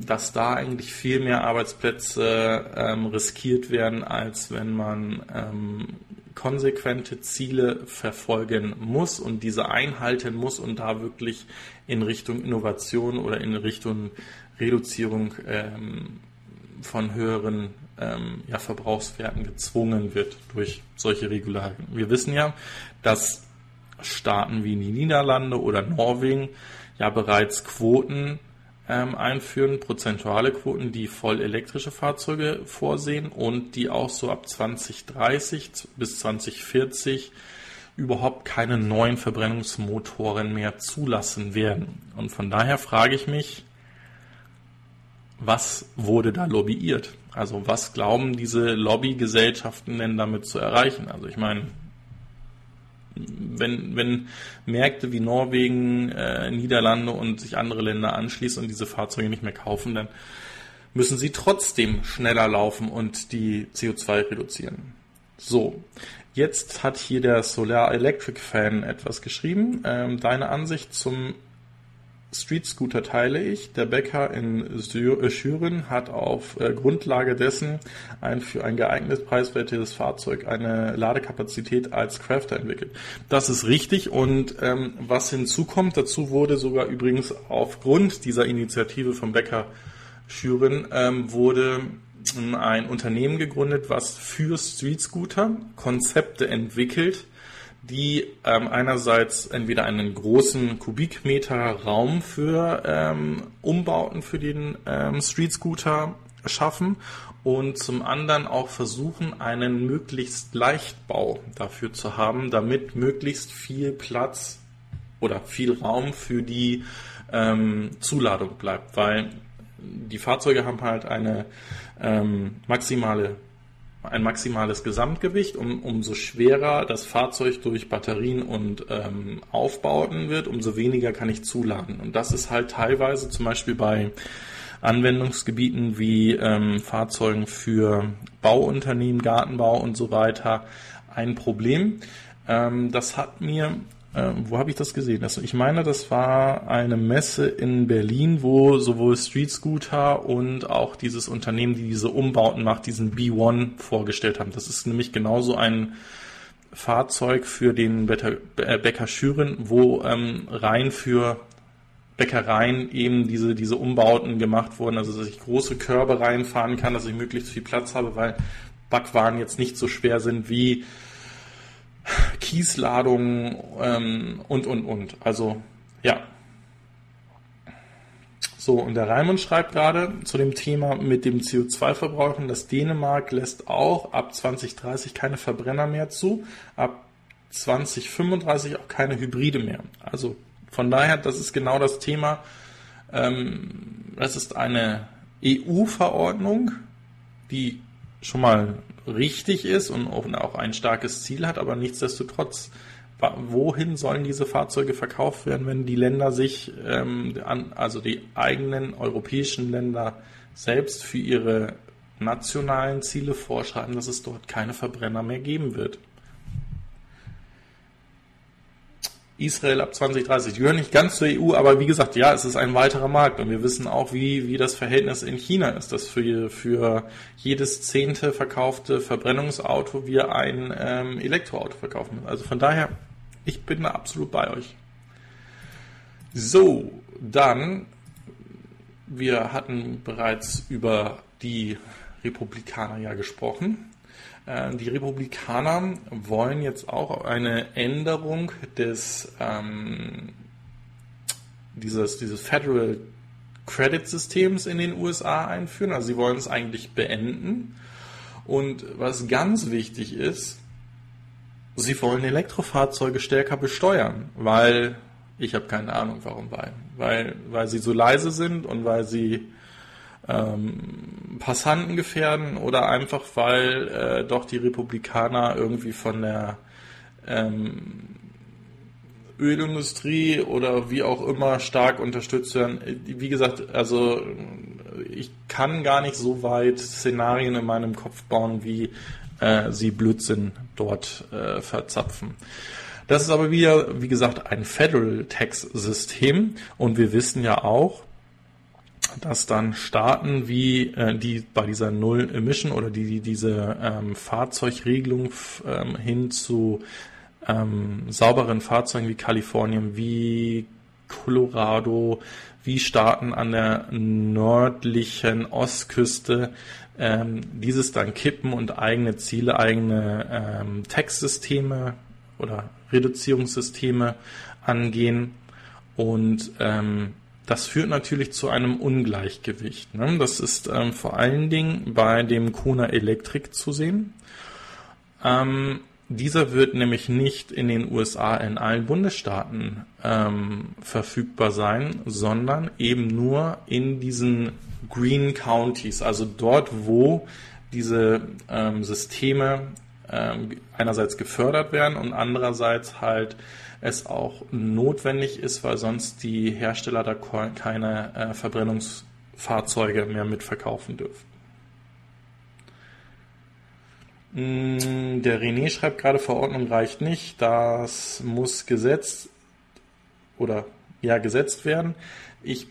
dass da eigentlich viel mehr Arbeitsplätze ähm, riskiert werden, als wenn man ähm, konsequente Ziele verfolgen muss und diese einhalten muss und da wirklich in Richtung Innovation oder in Richtung Reduzierung ähm, von höheren ähm, ja, Verbrauchswerten gezwungen wird durch solche Regularien. Wir wissen ja, dass Staaten wie die Niederlande oder Norwegen ja bereits Quoten ähm, einführen, prozentuale Quoten, die voll elektrische Fahrzeuge vorsehen und die auch so ab 2030 bis 2040 überhaupt keine neuen Verbrennungsmotoren mehr zulassen werden. Und von daher frage ich mich, was wurde da lobbyiert? Also was glauben diese Lobbygesellschaften denn damit zu erreichen? Also ich meine, wenn, wenn Märkte wie Norwegen, äh, Niederlande und sich andere Länder anschließen und diese Fahrzeuge nicht mehr kaufen, dann müssen sie trotzdem schneller laufen und die CO2 reduzieren. So, jetzt hat hier der Solar Electric Fan etwas geschrieben. Ähm, deine Ansicht zum Street Scooter teile ich. Der Bäcker in äh, Schüren hat auf äh, Grundlage dessen ein für ein geeignetes preiswertes Fahrzeug eine Ladekapazität als Crafter entwickelt. Das ist richtig und ähm, was hinzukommt, dazu wurde sogar übrigens aufgrund dieser Initiative vom Bäcker Schüren ähm, wurde ein Unternehmen gegründet, was für Street Scooter Konzepte entwickelt, die ähm, einerseits entweder einen großen Kubikmeter Raum für ähm, Umbauten für den ähm, Street Scooter schaffen und zum anderen auch versuchen, einen möglichst Leichtbau dafür zu haben, damit möglichst viel Platz oder viel Raum für die ähm, Zuladung bleibt, weil die Fahrzeuge haben halt eine ähm, maximale ein maximales Gesamtgewicht, um, umso schwerer das Fahrzeug durch Batterien und ähm, Aufbauten wird, umso weniger kann ich zuladen. Und das ist halt teilweise zum Beispiel bei Anwendungsgebieten wie ähm, Fahrzeugen für Bauunternehmen, Gartenbau und so weiter ein Problem. Ähm, das hat mir äh, wo habe ich das gesehen? Also ich meine, das war eine Messe in Berlin, wo sowohl Street Scooter und auch dieses Unternehmen, die diese Umbauten macht, diesen B1 vorgestellt haben. Das ist nämlich genauso ein Fahrzeug für den Bäcker Schüren, wo ähm, rein für Bäckereien eben diese, diese Umbauten gemacht wurden, also dass ich große Körbe reinfahren kann, dass ich möglichst viel Platz habe, weil Backwaren jetzt nicht so schwer sind wie Kiesladungen ähm, und, und, und. Also, ja. So, und der Raimund schreibt gerade zu dem Thema mit dem CO2-Verbrauchen, dass Dänemark lässt auch ab 2030 keine Verbrenner mehr zu, ab 2035 auch keine Hybride mehr. Also von daher, das ist genau das Thema. Ähm, das ist eine EU-Verordnung, die schon mal richtig ist und auch ein starkes Ziel hat, aber nichtsdestotrotz, wohin sollen diese Fahrzeuge verkauft werden, wenn die Länder sich, ähm, also die eigenen europäischen Länder selbst für ihre nationalen Ziele vorschreiben, dass es dort keine Verbrenner mehr geben wird? Israel ab 2030. Die gehören nicht ganz zur EU, aber wie gesagt, ja, es ist ein weiterer Markt und wir wissen auch, wie, wie das Verhältnis in China ist, dass für, für jedes zehnte verkaufte Verbrennungsauto wir ein ähm, Elektroauto verkaufen. Also von daher, ich bin da absolut bei euch. So, dann, wir hatten bereits über die Republikaner ja gesprochen. Äh, die Republikaner wollen jetzt auch eine Änderung des ähm, dieses, dieses Federal Credit Systems in den USA einführen. Also sie wollen es eigentlich beenden. Und was ganz wichtig ist, sie wollen Elektrofahrzeuge stärker besteuern, weil ich habe keine Ahnung warum, weil, weil, sie so leise sind und weil sie ähm, Passanten gefährden oder einfach weil äh, doch die Republikaner irgendwie von der ähm, Ölindustrie oder wie auch immer stark unterstützt werden. Wie gesagt, also ich kann gar nicht so weit Szenarien in meinem Kopf bauen, wie äh, sie Blödsinn dort äh, verzapfen. Das ist aber wieder, wie gesagt, ein Federal Tax System und wir wissen ja auch, dass dann Staaten wie äh, die bei dieser Null Emission oder die, die diese ähm, Fahrzeugregelung ähm, hin zu ähm, sauberen Fahrzeugen wie Kalifornien, wie Colorado, wie Staaten an der nördlichen Ostküste ähm, dieses dann kippen und eigene Ziele, eigene ähm, Textsysteme oder Reduzierungssysteme angehen. Und ähm, das führt natürlich zu einem Ungleichgewicht. Ne? Das ist ähm, vor allen Dingen bei dem Kona Electric zu sehen. Ähm, dieser wird nämlich nicht in den USA in allen Bundesstaaten ähm, verfügbar sein, sondern eben nur in diesen Green Counties, also dort, wo diese ähm, Systeme ähm, einerseits gefördert werden und andererseits halt es auch notwendig ist, weil sonst die Hersteller da keine äh, Verbrennungsfahrzeuge mehr mitverkaufen dürfen. Mm, der René schreibt gerade, Verordnung reicht nicht, das muss gesetzt oder ja gesetzt werden. Ich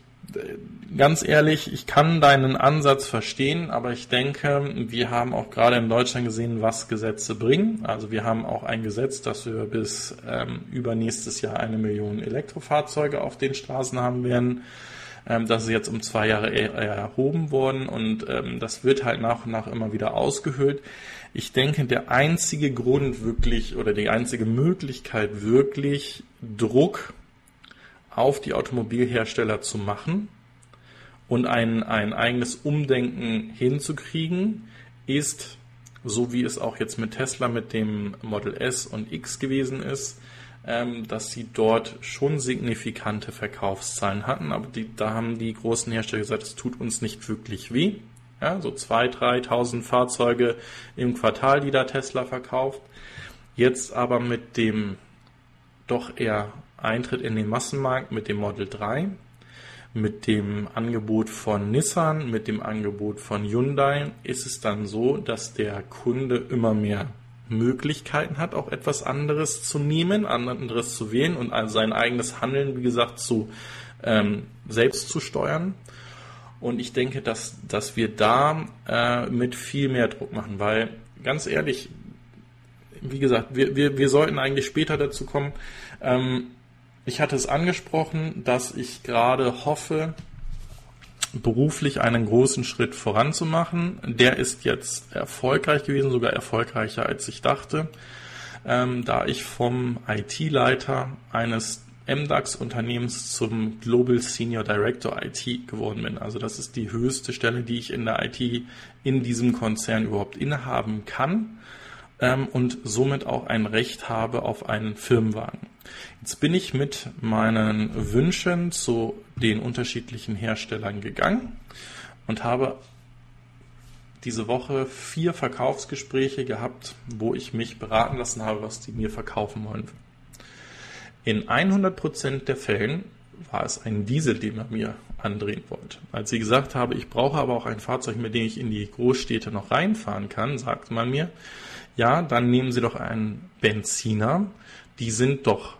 ganz ehrlich, ich kann deinen Ansatz verstehen, aber ich denke, wir haben auch gerade in Deutschland gesehen, was Gesetze bringen. Also wir haben auch ein Gesetz, dass wir bis ähm, übernächstes Jahr eine Million Elektrofahrzeuge auf den Straßen haben werden. Ähm, das ist jetzt um zwei Jahre erhoben worden und ähm, das wird halt nach und nach immer wieder ausgehöhlt. Ich denke, der einzige Grund wirklich oder die einzige Möglichkeit wirklich Druck auf die Automobilhersteller zu machen und ein, ein eigenes Umdenken hinzukriegen, ist, so wie es auch jetzt mit Tesla mit dem Model S und X gewesen ist, ähm, dass sie dort schon signifikante Verkaufszahlen hatten, aber die, da haben die großen Hersteller gesagt, es tut uns nicht wirklich weh. Ja, so 2.000, 3.000 Fahrzeuge im Quartal, die da Tesla verkauft. Jetzt aber mit dem doch eher Eintritt in den Massenmarkt mit dem Model 3, mit dem Angebot von Nissan, mit dem Angebot von Hyundai ist es dann so, dass der Kunde immer mehr Möglichkeiten hat, auch etwas anderes zu nehmen, anderes zu wählen und sein eigenes Handeln, wie gesagt, zu ähm, selbst zu steuern. Und ich denke, dass, dass wir da äh, mit viel mehr Druck machen, weil ganz ehrlich, wie gesagt, wir, wir, wir sollten eigentlich später dazu kommen. Ähm, ich hatte es angesprochen, dass ich gerade hoffe, beruflich einen großen Schritt voranzumachen. Der ist jetzt erfolgreich gewesen, sogar erfolgreicher als ich dachte, ähm, da ich vom IT-Leiter eines MDAX-Unternehmens zum Global Senior Director IT geworden bin. Also das ist die höchste Stelle, die ich in der IT in diesem Konzern überhaupt innehaben kann ähm, und somit auch ein Recht habe auf einen Firmenwagen. Jetzt bin ich mit meinen Wünschen zu den unterschiedlichen Herstellern gegangen und habe diese Woche vier Verkaufsgespräche gehabt, wo ich mich beraten lassen habe, was die mir verkaufen wollen. In 100% der Fällen war es ein Diesel, den man mir andrehen wollte. Als sie gesagt habe, ich brauche aber auch ein Fahrzeug, mit dem ich in die Großstädte noch reinfahren kann, sagte man mir, ja, dann nehmen Sie doch einen Benziner. Die sind doch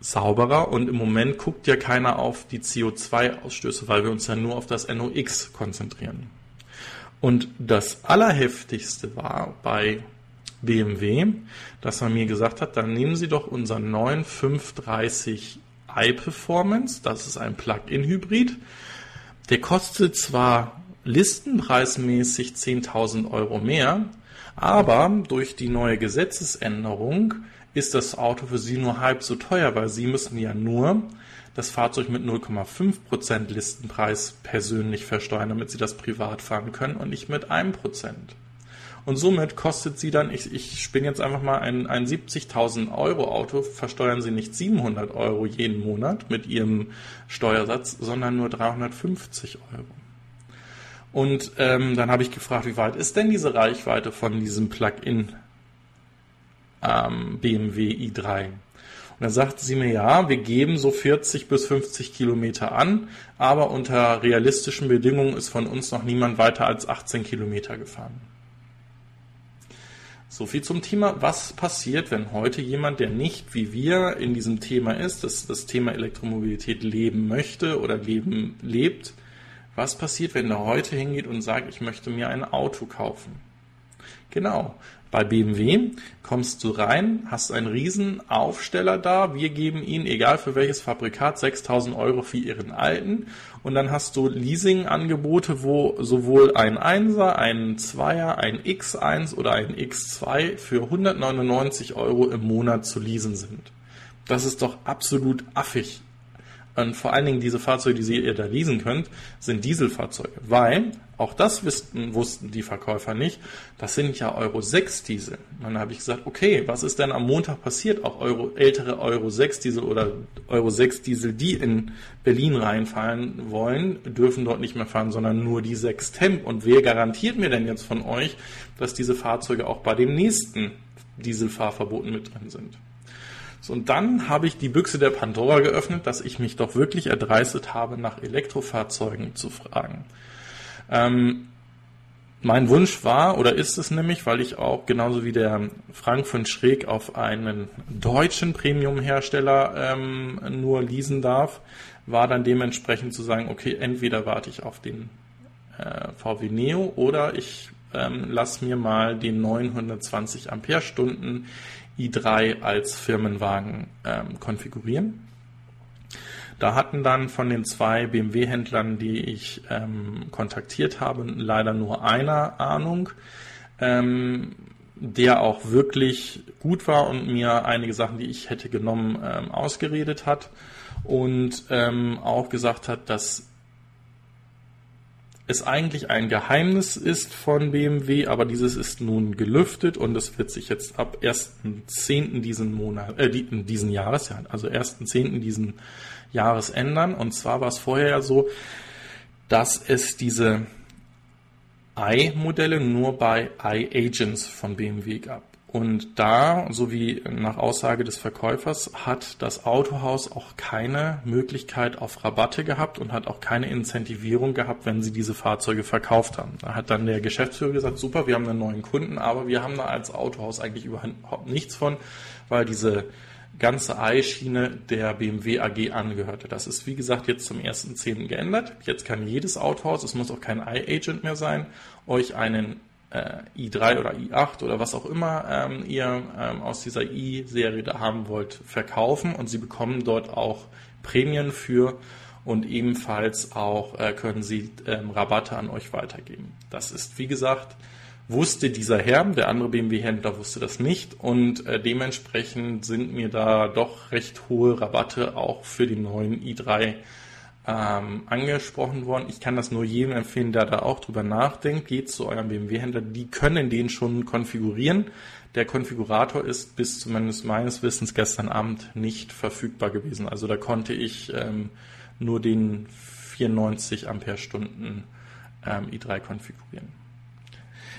sauberer und im Moment guckt ja keiner auf die CO2-Ausstöße, weil wir uns ja nur auf das NOx konzentrieren. Und das Allerheftigste war bei BMW, dass man mir gesagt hat, dann nehmen Sie doch unseren neuen 530 iPerformance, das ist ein Plug-in-Hybrid. Der kostet zwar listenpreismäßig 10.000 Euro mehr, aber durch die neue Gesetzesänderung ist das Auto für Sie nur halb so teuer, weil Sie müssen ja nur das Fahrzeug mit 0,5% Listenpreis persönlich versteuern, damit Sie das privat fahren können und nicht mit 1%. Und somit kostet Sie dann, ich, ich spinne jetzt einfach mal ein, ein 70.000 Euro Auto, versteuern Sie nicht 700 Euro jeden Monat mit Ihrem Steuersatz, sondern nur 350 Euro. Und ähm, dann habe ich gefragt, wie weit ist denn diese Reichweite von diesem Plug-in ähm, BMW i3? Und dann sagte sie mir, ja, wir geben so 40 bis 50 Kilometer an, aber unter realistischen Bedingungen ist von uns noch niemand weiter als 18 Kilometer gefahren. So viel zum Thema, was passiert, wenn heute jemand, der nicht wie wir in diesem Thema ist, das, das Thema Elektromobilität leben möchte oder leben lebt, was passiert, wenn der heute hingeht und sagt, ich möchte mir ein Auto kaufen? Genau. Bei BMW kommst du rein, hast einen riesen Aufsteller da. Wir geben ihnen, egal für welches Fabrikat, 6000 Euro für ihren alten. Und dann hast du Leasing-Angebote, wo sowohl ein 1er, ein 2er, ein X1 oder ein X2 für 199 Euro im Monat zu leasen sind. Das ist doch absolut affig. Und vor allen Dingen diese Fahrzeuge, die ihr da leasen könnt, sind Dieselfahrzeuge. Weil, auch das wussten, wussten die Verkäufer nicht, das sind ja Euro 6 Diesel. Und dann habe ich gesagt, okay, was ist denn am Montag passiert? Auch Euro, ältere Euro 6 Diesel oder Euro 6 Diesel, die in Berlin reinfahren wollen, dürfen dort nicht mehr fahren, sondern nur die 6 Temp. Und wer garantiert mir denn jetzt von euch, dass diese Fahrzeuge auch bei dem nächsten Dieselfahrverboten mit drin sind? So, und dann habe ich die Büchse der Pandora geöffnet, dass ich mich doch wirklich erdreistet habe, nach Elektrofahrzeugen zu fragen. Ähm, mein Wunsch war oder ist es nämlich, weil ich auch genauso wie der Frank von Schräg auf einen deutschen Premium-Hersteller ähm, nur leasen darf, war dann dementsprechend zu sagen, okay, entweder warte ich auf den äh, VW Neo oder ich ähm, lasse mir mal den 920 Ampere-Stunden i3 als Firmenwagen ähm, konfigurieren. Da hatten dann von den zwei BMW-Händlern, die ich ähm, kontaktiert habe, leider nur einer Ahnung, ähm, der auch wirklich gut war und mir einige Sachen, die ich hätte genommen, ähm, ausgeredet hat und ähm, auch gesagt hat, dass es eigentlich ein Geheimnis ist von BMW, aber dieses ist nun gelüftet und es wird sich jetzt ab 1.10. diesen Monat, äh, diesen Jahres, ja, also 1.10. diesen Jahres ändern. Und zwar war es vorher ja so, dass es diese i-Modelle nur bei i-Agents von BMW gab. Und da, so wie nach Aussage des Verkäufers, hat das Autohaus auch keine Möglichkeit auf Rabatte gehabt und hat auch keine Incentivierung gehabt, wenn sie diese Fahrzeuge verkauft haben. Da hat dann der Geschäftsführer gesagt, super, wir haben einen neuen Kunden, aber wir haben da als Autohaus eigentlich überhaupt nichts von, weil diese ganze Eischiene der BMW AG angehörte. Das ist, wie gesagt, jetzt zum 1.10. geändert. Jetzt kann jedes Autohaus, es muss auch kein i-Agent mehr sein, euch einen i3 oder i8 oder was auch immer ähm, ihr ähm, aus dieser i-Serie da haben wollt, verkaufen und sie bekommen dort auch Prämien für und ebenfalls auch äh, können sie ähm, Rabatte an euch weitergeben. Das ist, wie gesagt, wusste dieser Herr, der andere BMW-Händler wusste das nicht und äh, dementsprechend sind mir da doch recht hohe Rabatte auch für den neuen i3 ähm, angesprochen worden. Ich kann das nur jedem empfehlen, der da auch drüber nachdenkt. Geht zu eurem BMW-Händler, die können den schon konfigurieren. Der Konfigurator ist bis zumindest meines Wissens gestern Abend nicht verfügbar gewesen. Also da konnte ich ähm, nur den 94 Ampere-Stunden ähm, i3 konfigurieren.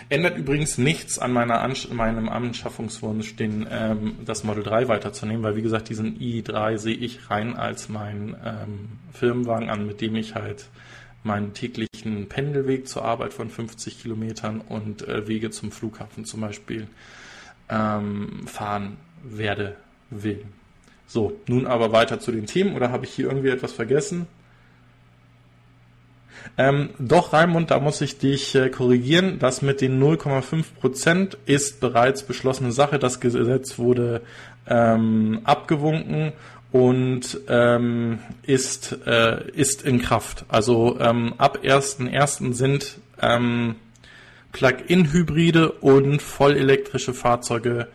Ändert übrigens nichts an meiner Ansch meinem Anschaffungswunsch, den, ähm, das Model 3 weiterzunehmen, weil wie gesagt, diesen i3 sehe ich rein als meinen ähm, Firmenwagen an, mit dem ich halt meinen täglichen Pendelweg zur Arbeit von 50 Kilometern und äh, Wege zum Flughafen zum Beispiel ähm, fahren werde, will. So, nun aber weiter zu den Themen oder habe ich hier irgendwie etwas vergessen? Ähm, doch, Raimund, da muss ich dich äh, korrigieren. Das mit den 0,5 Prozent ist bereits beschlossene Sache. Das Gesetz wurde ähm, abgewunken und ähm, ist, äh, ist in Kraft. Also ähm, ab 1.1. sind ähm, Plug-in-Hybride und vollelektrische Fahrzeuge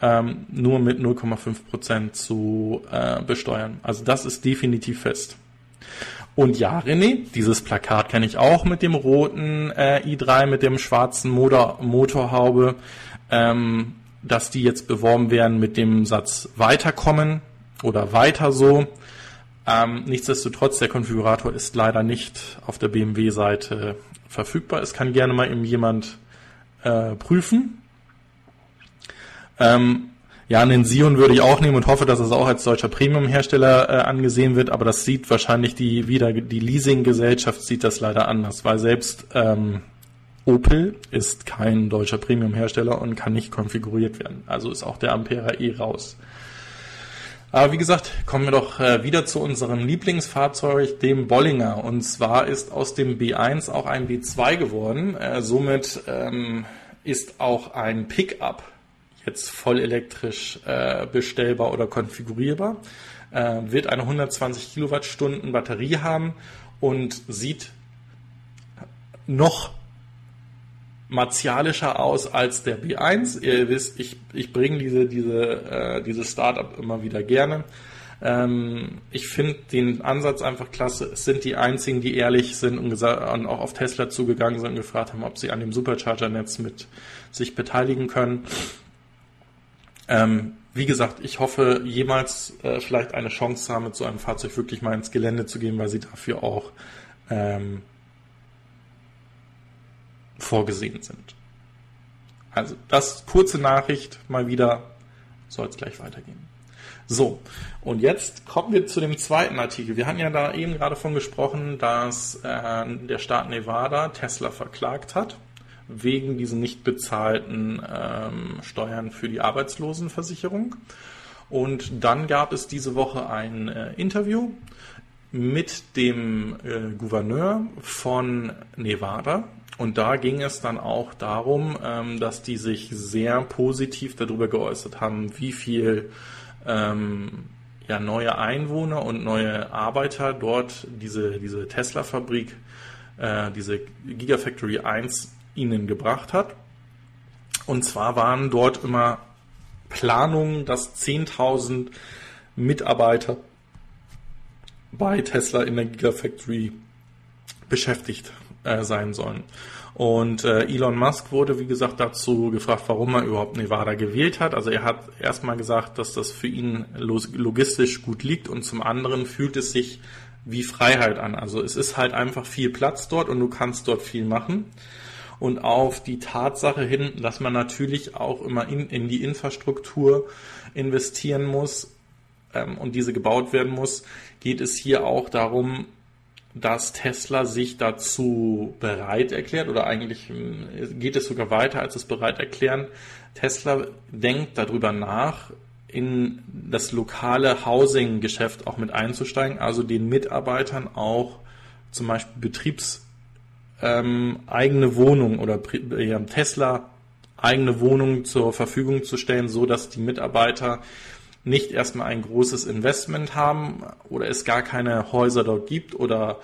ähm, nur mit 0,5 Prozent zu äh, besteuern. Also das ist definitiv fest. Und ja, René, dieses Plakat kenne ich auch mit dem roten äh, i3, mit dem schwarzen Motor, Motorhaube, ähm, dass die jetzt beworben werden mit dem Satz weiterkommen oder weiter so. Ähm, nichtsdestotrotz, der Konfigurator ist leider nicht auf der BMW-Seite verfügbar. Es kann gerne mal eben jemand äh, prüfen. Ähm, ja, einen Sion würde ich auch nehmen und hoffe, dass es auch als deutscher Premium-Hersteller äh, angesehen wird, aber das sieht wahrscheinlich die wieder die Leasing-Gesellschaft sieht das leider anders, weil selbst ähm, Opel ist kein deutscher Premium-Hersteller und kann nicht konfiguriert werden. Also ist auch der Ampera E raus. Aber wie gesagt, kommen wir doch äh, wieder zu unserem Lieblingsfahrzeug, dem Bollinger. Und zwar ist aus dem B1 auch ein B2 geworden. Äh, somit ähm, ist auch ein Pickup jetzt voll elektrisch äh, bestellbar oder konfigurierbar. Äh, wird eine 120 Kilowattstunden Batterie haben und sieht noch martialischer aus als der B1. Ihr wisst, ich, ich bringe diese, diese, äh, dieses Startup immer wieder gerne. Ähm, ich finde den Ansatz einfach klasse. Es sind die einzigen, die ehrlich sind und, und auch auf Tesla zugegangen sind und gefragt haben, ob sie an dem Supercharger-Netz mit sich beteiligen können. Ähm, wie gesagt, ich hoffe, jemals äh, vielleicht eine Chance haben, mit so einem Fahrzeug wirklich mal ins Gelände zu gehen, weil sie dafür auch ähm, vorgesehen sind. Also das kurze Nachricht mal wieder, soll es gleich weitergehen. So, und jetzt kommen wir zu dem zweiten Artikel. Wir hatten ja da eben gerade von gesprochen, dass äh, der Staat Nevada Tesla verklagt hat wegen diesen nicht bezahlten ähm, Steuern für die Arbeitslosenversicherung. Und dann gab es diese Woche ein äh, Interview mit dem äh, Gouverneur von Nevada. Und da ging es dann auch darum, ähm, dass die sich sehr positiv darüber geäußert haben, wie viel ähm, ja, neue Einwohner und neue Arbeiter dort diese, diese Tesla-Fabrik, äh, diese Gigafactory 1 ihnen gebracht hat. Und zwar waren dort immer Planungen, dass 10.000 Mitarbeiter bei Tesla in der Gigafactory beschäftigt äh, sein sollen. Und äh, Elon Musk wurde, wie gesagt, dazu gefragt, warum er überhaupt Nevada gewählt hat. Also er hat erstmal gesagt, dass das für ihn logistisch gut liegt und zum anderen fühlt es sich wie Freiheit an. Also es ist halt einfach viel Platz dort und du kannst dort viel machen. Und auf die Tatsache hin, dass man natürlich auch immer in, in die Infrastruktur investieren muss ähm, und diese gebaut werden muss, geht es hier auch darum, dass Tesla sich dazu bereit erklärt oder eigentlich hm, geht es sogar weiter als es bereit erklären. Tesla denkt darüber nach, in das lokale Housing-Geschäft auch mit einzusteigen, also den Mitarbeitern auch zum Beispiel Betriebs ähm, eigene Wohnung oder ja, Tesla eigene Wohnung zur Verfügung zu stellen, so dass die Mitarbeiter nicht erstmal ein großes Investment haben oder es gar keine Häuser dort gibt oder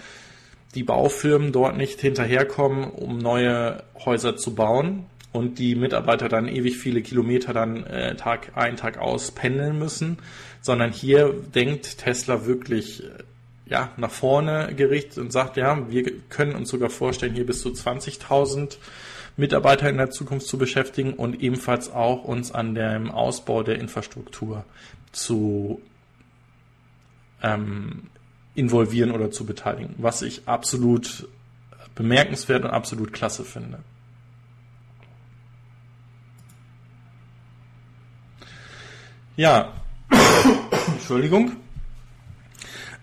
die Baufirmen dort nicht hinterherkommen, um neue Häuser zu bauen und die Mitarbeiter dann ewig viele Kilometer dann äh, Tag ein, Tag aus pendeln müssen, sondern hier denkt Tesla wirklich äh, ja, nach vorne gerichtet und sagt, ja, wir können uns sogar vorstellen, hier bis zu 20.000 Mitarbeiter in der Zukunft zu beschäftigen und ebenfalls auch uns an dem Ausbau der Infrastruktur zu ähm, involvieren oder zu beteiligen, was ich absolut bemerkenswert und absolut klasse finde. Ja, Entschuldigung.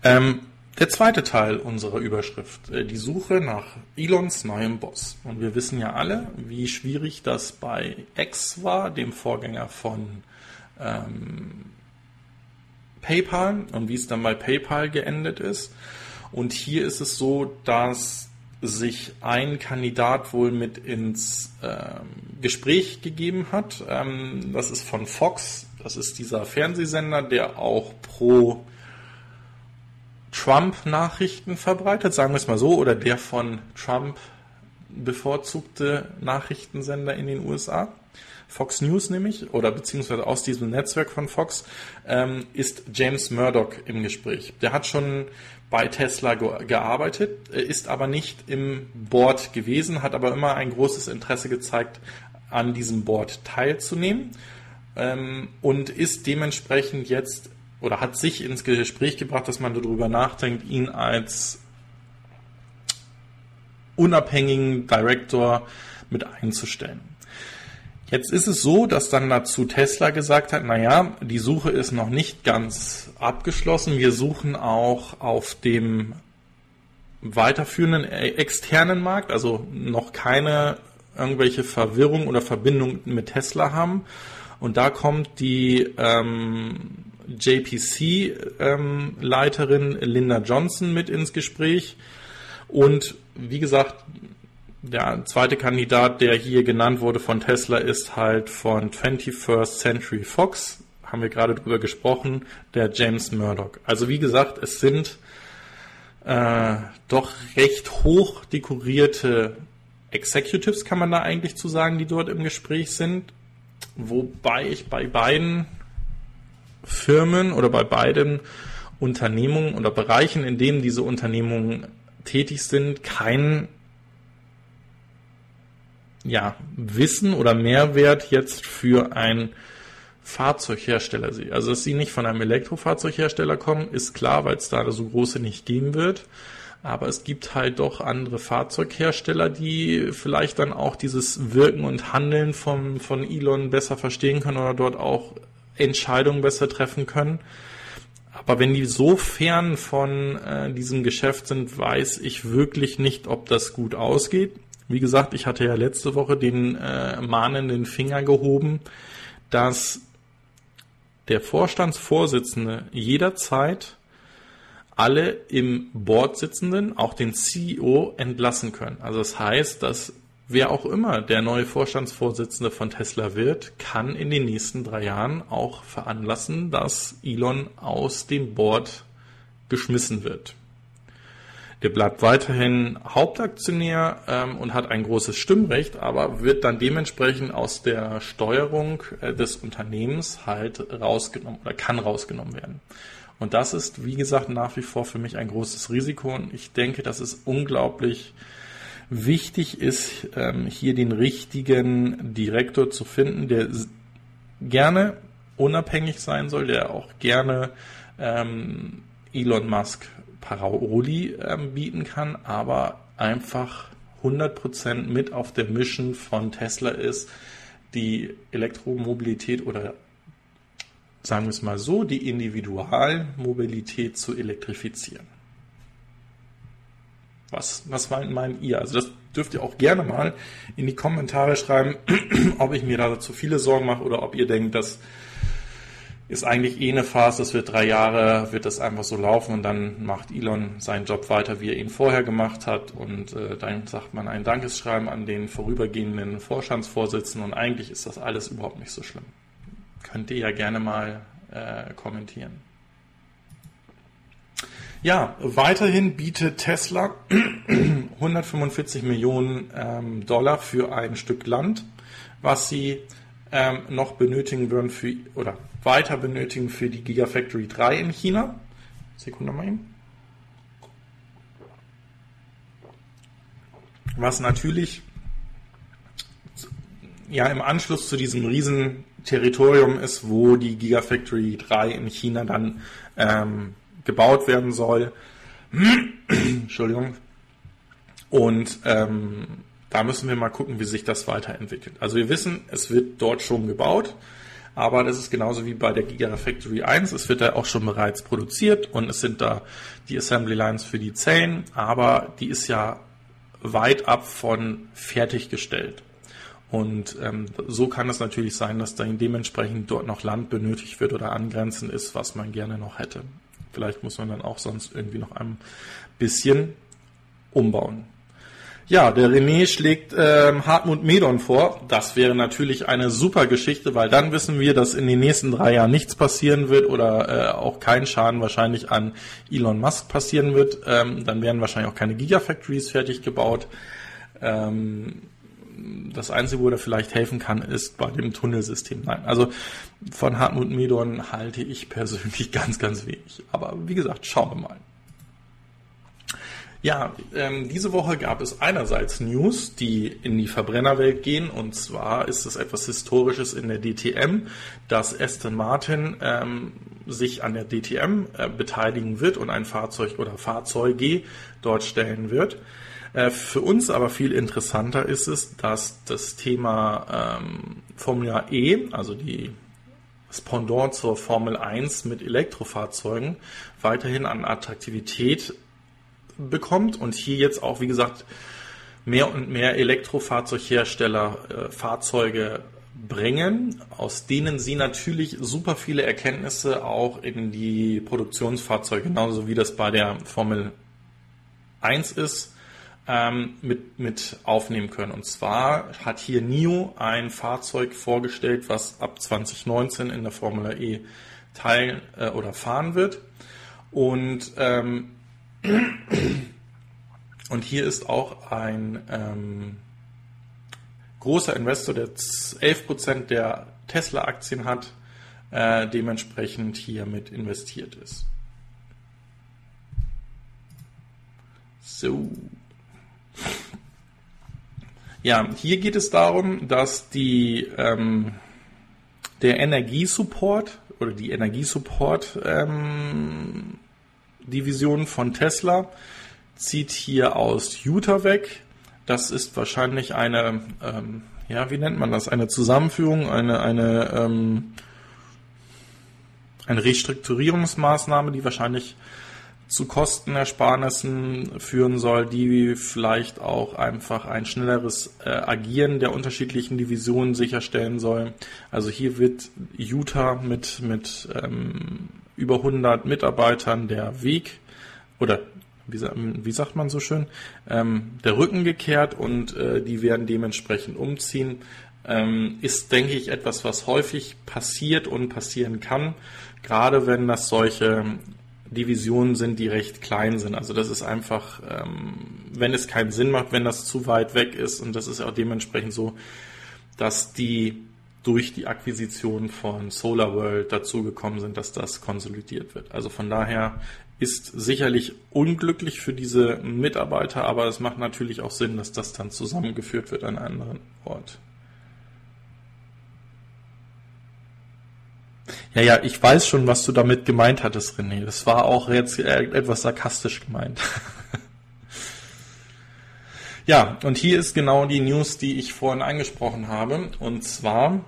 Ähm, der zweite Teil unserer Überschrift, äh, die Suche nach Elons neuem Boss. Und wir wissen ja alle, wie schwierig das bei X war, dem Vorgänger von ähm, PayPal und wie es dann bei PayPal geendet ist. Und hier ist es so, dass sich ein Kandidat wohl mit ins ähm, Gespräch gegeben hat. Ähm, das ist von Fox. Das ist dieser Fernsehsender, der auch pro Trump-Nachrichten verbreitet, sagen wir es mal so, oder der von Trump bevorzugte Nachrichtensender in den USA. Fox News nämlich, oder beziehungsweise aus diesem Netzwerk von Fox, ähm, ist James Murdoch im Gespräch. Der hat schon bei Tesla ge gearbeitet, ist aber nicht im Board gewesen, hat aber immer ein großes Interesse gezeigt, an diesem Board teilzunehmen ähm, und ist dementsprechend jetzt oder hat sich ins Gespräch gebracht, dass man darüber nachdenkt, ihn als unabhängigen Director mit einzustellen. Jetzt ist es so, dass dann dazu Tesla gesagt hat, naja, die Suche ist noch nicht ganz abgeschlossen. Wir suchen auch auf dem weiterführenden äh, externen Markt, also noch keine irgendwelche Verwirrung oder Verbindung mit Tesla haben. Und da kommt die ähm, JPC-Leiterin ähm, Linda Johnson mit ins Gespräch. Und wie gesagt, der zweite Kandidat, der hier genannt wurde von Tesla, ist halt von 21st Century Fox. Haben wir gerade drüber gesprochen, der James Murdoch. Also wie gesagt, es sind äh, doch recht hoch dekorierte Executives, kann man da eigentlich zu sagen, die dort im Gespräch sind. Wobei ich bei beiden Firmen oder bei beiden Unternehmungen oder Bereichen, in denen diese Unternehmungen tätig sind, kein ja, Wissen oder Mehrwert jetzt für ein Fahrzeughersteller sehe. Also, dass sie nicht von einem Elektrofahrzeughersteller kommen, ist klar, weil es da so große nicht geben wird. Aber es gibt halt doch andere Fahrzeughersteller, die vielleicht dann auch dieses Wirken und Handeln vom, von Elon besser verstehen können oder dort auch Entscheidungen besser treffen können. Aber wenn die so fern von äh, diesem Geschäft sind, weiß ich wirklich nicht, ob das gut ausgeht. Wie gesagt, ich hatte ja letzte Woche den äh, mahnenden Finger gehoben, dass der Vorstandsvorsitzende jederzeit alle im Board sitzenden, auch den CEO entlassen können. Also das heißt, dass wer auch immer der neue Vorstandsvorsitzende von Tesla wird, kann in den nächsten drei Jahren auch veranlassen, dass Elon aus dem Board geschmissen wird. Der bleibt weiterhin Hauptaktionär ähm, und hat ein großes Stimmrecht, aber wird dann dementsprechend aus der Steuerung äh, des Unternehmens halt rausgenommen oder kann rausgenommen werden. Und das ist, wie gesagt, nach wie vor für mich ein großes Risiko und ich denke, dass es unglaublich wichtig ist, ähm, hier den richtigen Direktor zu finden, der gerne unabhängig sein soll, der auch gerne ähm, Elon Musk Paroli ähm, bieten kann, aber einfach 100% mit auf der Mission von Tesla ist, die Elektromobilität oder sagen wir es mal so, die Individualmobilität zu elektrifizieren. Was, was meint ihr? Also das dürft ihr auch gerne mal in die Kommentare schreiben, ob ich mir da zu viele Sorgen mache oder ob ihr denkt, dass ist eigentlich eh eine Phase, das wird drei Jahre, wird das einfach so laufen und dann macht Elon seinen Job weiter, wie er ihn vorher gemacht hat und äh, dann sagt man ein Dankeschreiben an den vorübergehenden Vorstandsvorsitzenden und eigentlich ist das alles überhaupt nicht so schlimm. Könnt ihr ja gerne mal äh, kommentieren. Ja, weiterhin bietet Tesla 145 Millionen ähm, Dollar für ein Stück Land, was sie ähm, noch benötigen würden für, oder weiter benötigen für die Gigafactory 3 in China. Sekunde mal eben. Was natürlich ja im Anschluss zu diesem riesen Territorium ist, wo die Gigafactory 3 in China dann ähm, gebaut werden soll. Entschuldigung. Und ähm, da müssen wir mal gucken, wie sich das weiterentwickelt. Also wir wissen, es wird dort schon gebaut, aber das ist genauso wie bei der Gigafactory 1. Es wird da auch schon bereits produziert und es sind da die Assembly Lines für die Zellen, aber die ist ja weit ab von fertiggestellt. Und ähm, so kann es natürlich sein, dass dann dementsprechend dort noch Land benötigt wird oder angrenzend ist, was man gerne noch hätte. Vielleicht muss man dann auch sonst irgendwie noch ein bisschen umbauen. Ja, der René schlägt ähm, Hartmut Medon vor. Das wäre natürlich eine super Geschichte, weil dann wissen wir, dass in den nächsten drei Jahren nichts passieren wird oder äh, auch kein Schaden wahrscheinlich an Elon Musk passieren wird. Ähm, dann werden wahrscheinlich auch keine Gigafactories fertig gebaut. Ähm, das Einzige, wo er vielleicht helfen kann, ist bei dem Tunnelsystem. Nein, also von Hartmut Medon halte ich persönlich ganz, ganz wenig. Aber wie gesagt, schauen wir mal. Ja, ähm, diese Woche gab es einerseits News, die in die Verbrennerwelt gehen. Und zwar ist es etwas Historisches in der DTM, dass Aston Martin ähm, sich an der DTM äh, beteiligen wird und ein Fahrzeug oder Fahrzeuge dort stellen wird. Äh, für uns aber viel interessanter ist es, dass das Thema ähm, Formula E, also die das Pendant zur Formel 1 mit Elektrofahrzeugen, weiterhin an Attraktivität bekommt und hier jetzt auch, wie gesagt, mehr und mehr Elektrofahrzeughersteller äh, Fahrzeuge bringen, aus denen sie natürlich super viele Erkenntnisse auch in die Produktionsfahrzeuge, genauso wie das bei der Formel 1 ist, ähm, mit, mit aufnehmen können. Und zwar hat hier NIO ein Fahrzeug vorgestellt, was ab 2019 in der Formel E teil äh, oder fahren wird. Und, ähm, und hier ist auch ein ähm, großer Investor, der 11% der Tesla-Aktien hat, äh, dementsprechend hier mit investiert ist. So. Ja, hier geht es darum, dass die, ähm, der Energiesupport oder die Energiesupport ähm, von Tesla zieht hier aus Utah weg. Das ist wahrscheinlich eine, ähm, ja, wie nennt man das? Eine Zusammenführung, eine, eine, ähm, eine Restrukturierungsmaßnahme, die wahrscheinlich zu Kostenersparnissen führen soll, die vielleicht auch einfach ein schnelleres äh, Agieren der unterschiedlichen Divisionen sicherstellen soll. Also hier wird Utah mit, mit ähm, über 100 Mitarbeitern der Weg oder wie, wie sagt man so schön, ähm, der Rücken gekehrt und äh, die werden dementsprechend umziehen. Ähm, ist, denke ich, etwas, was häufig passiert und passieren kann, gerade wenn das solche Divisionen sind, die recht klein sind. Also das ist einfach, ähm, wenn es keinen Sinn macht, wenn das zu weit weg ist und das ist auch dementsprechend so, dass die durch die Akquisition von SolarWorld dazugekommen sind, dass das konsolidiert wird. Also von daher ist sicherlich unglücklich für diese Mitarbeiter, aber es macht natürlich auch Sinn, dass das dann zusammengeführt wird an einem anderen Ort. Ja, ja, ich weiß schon, was du damit gemeint hattest, René. Das war auch jetzt etwas sarkastisch gemeint. ja, und hier ist genau die News, die ich vorhin angesprochen habe. Und zwar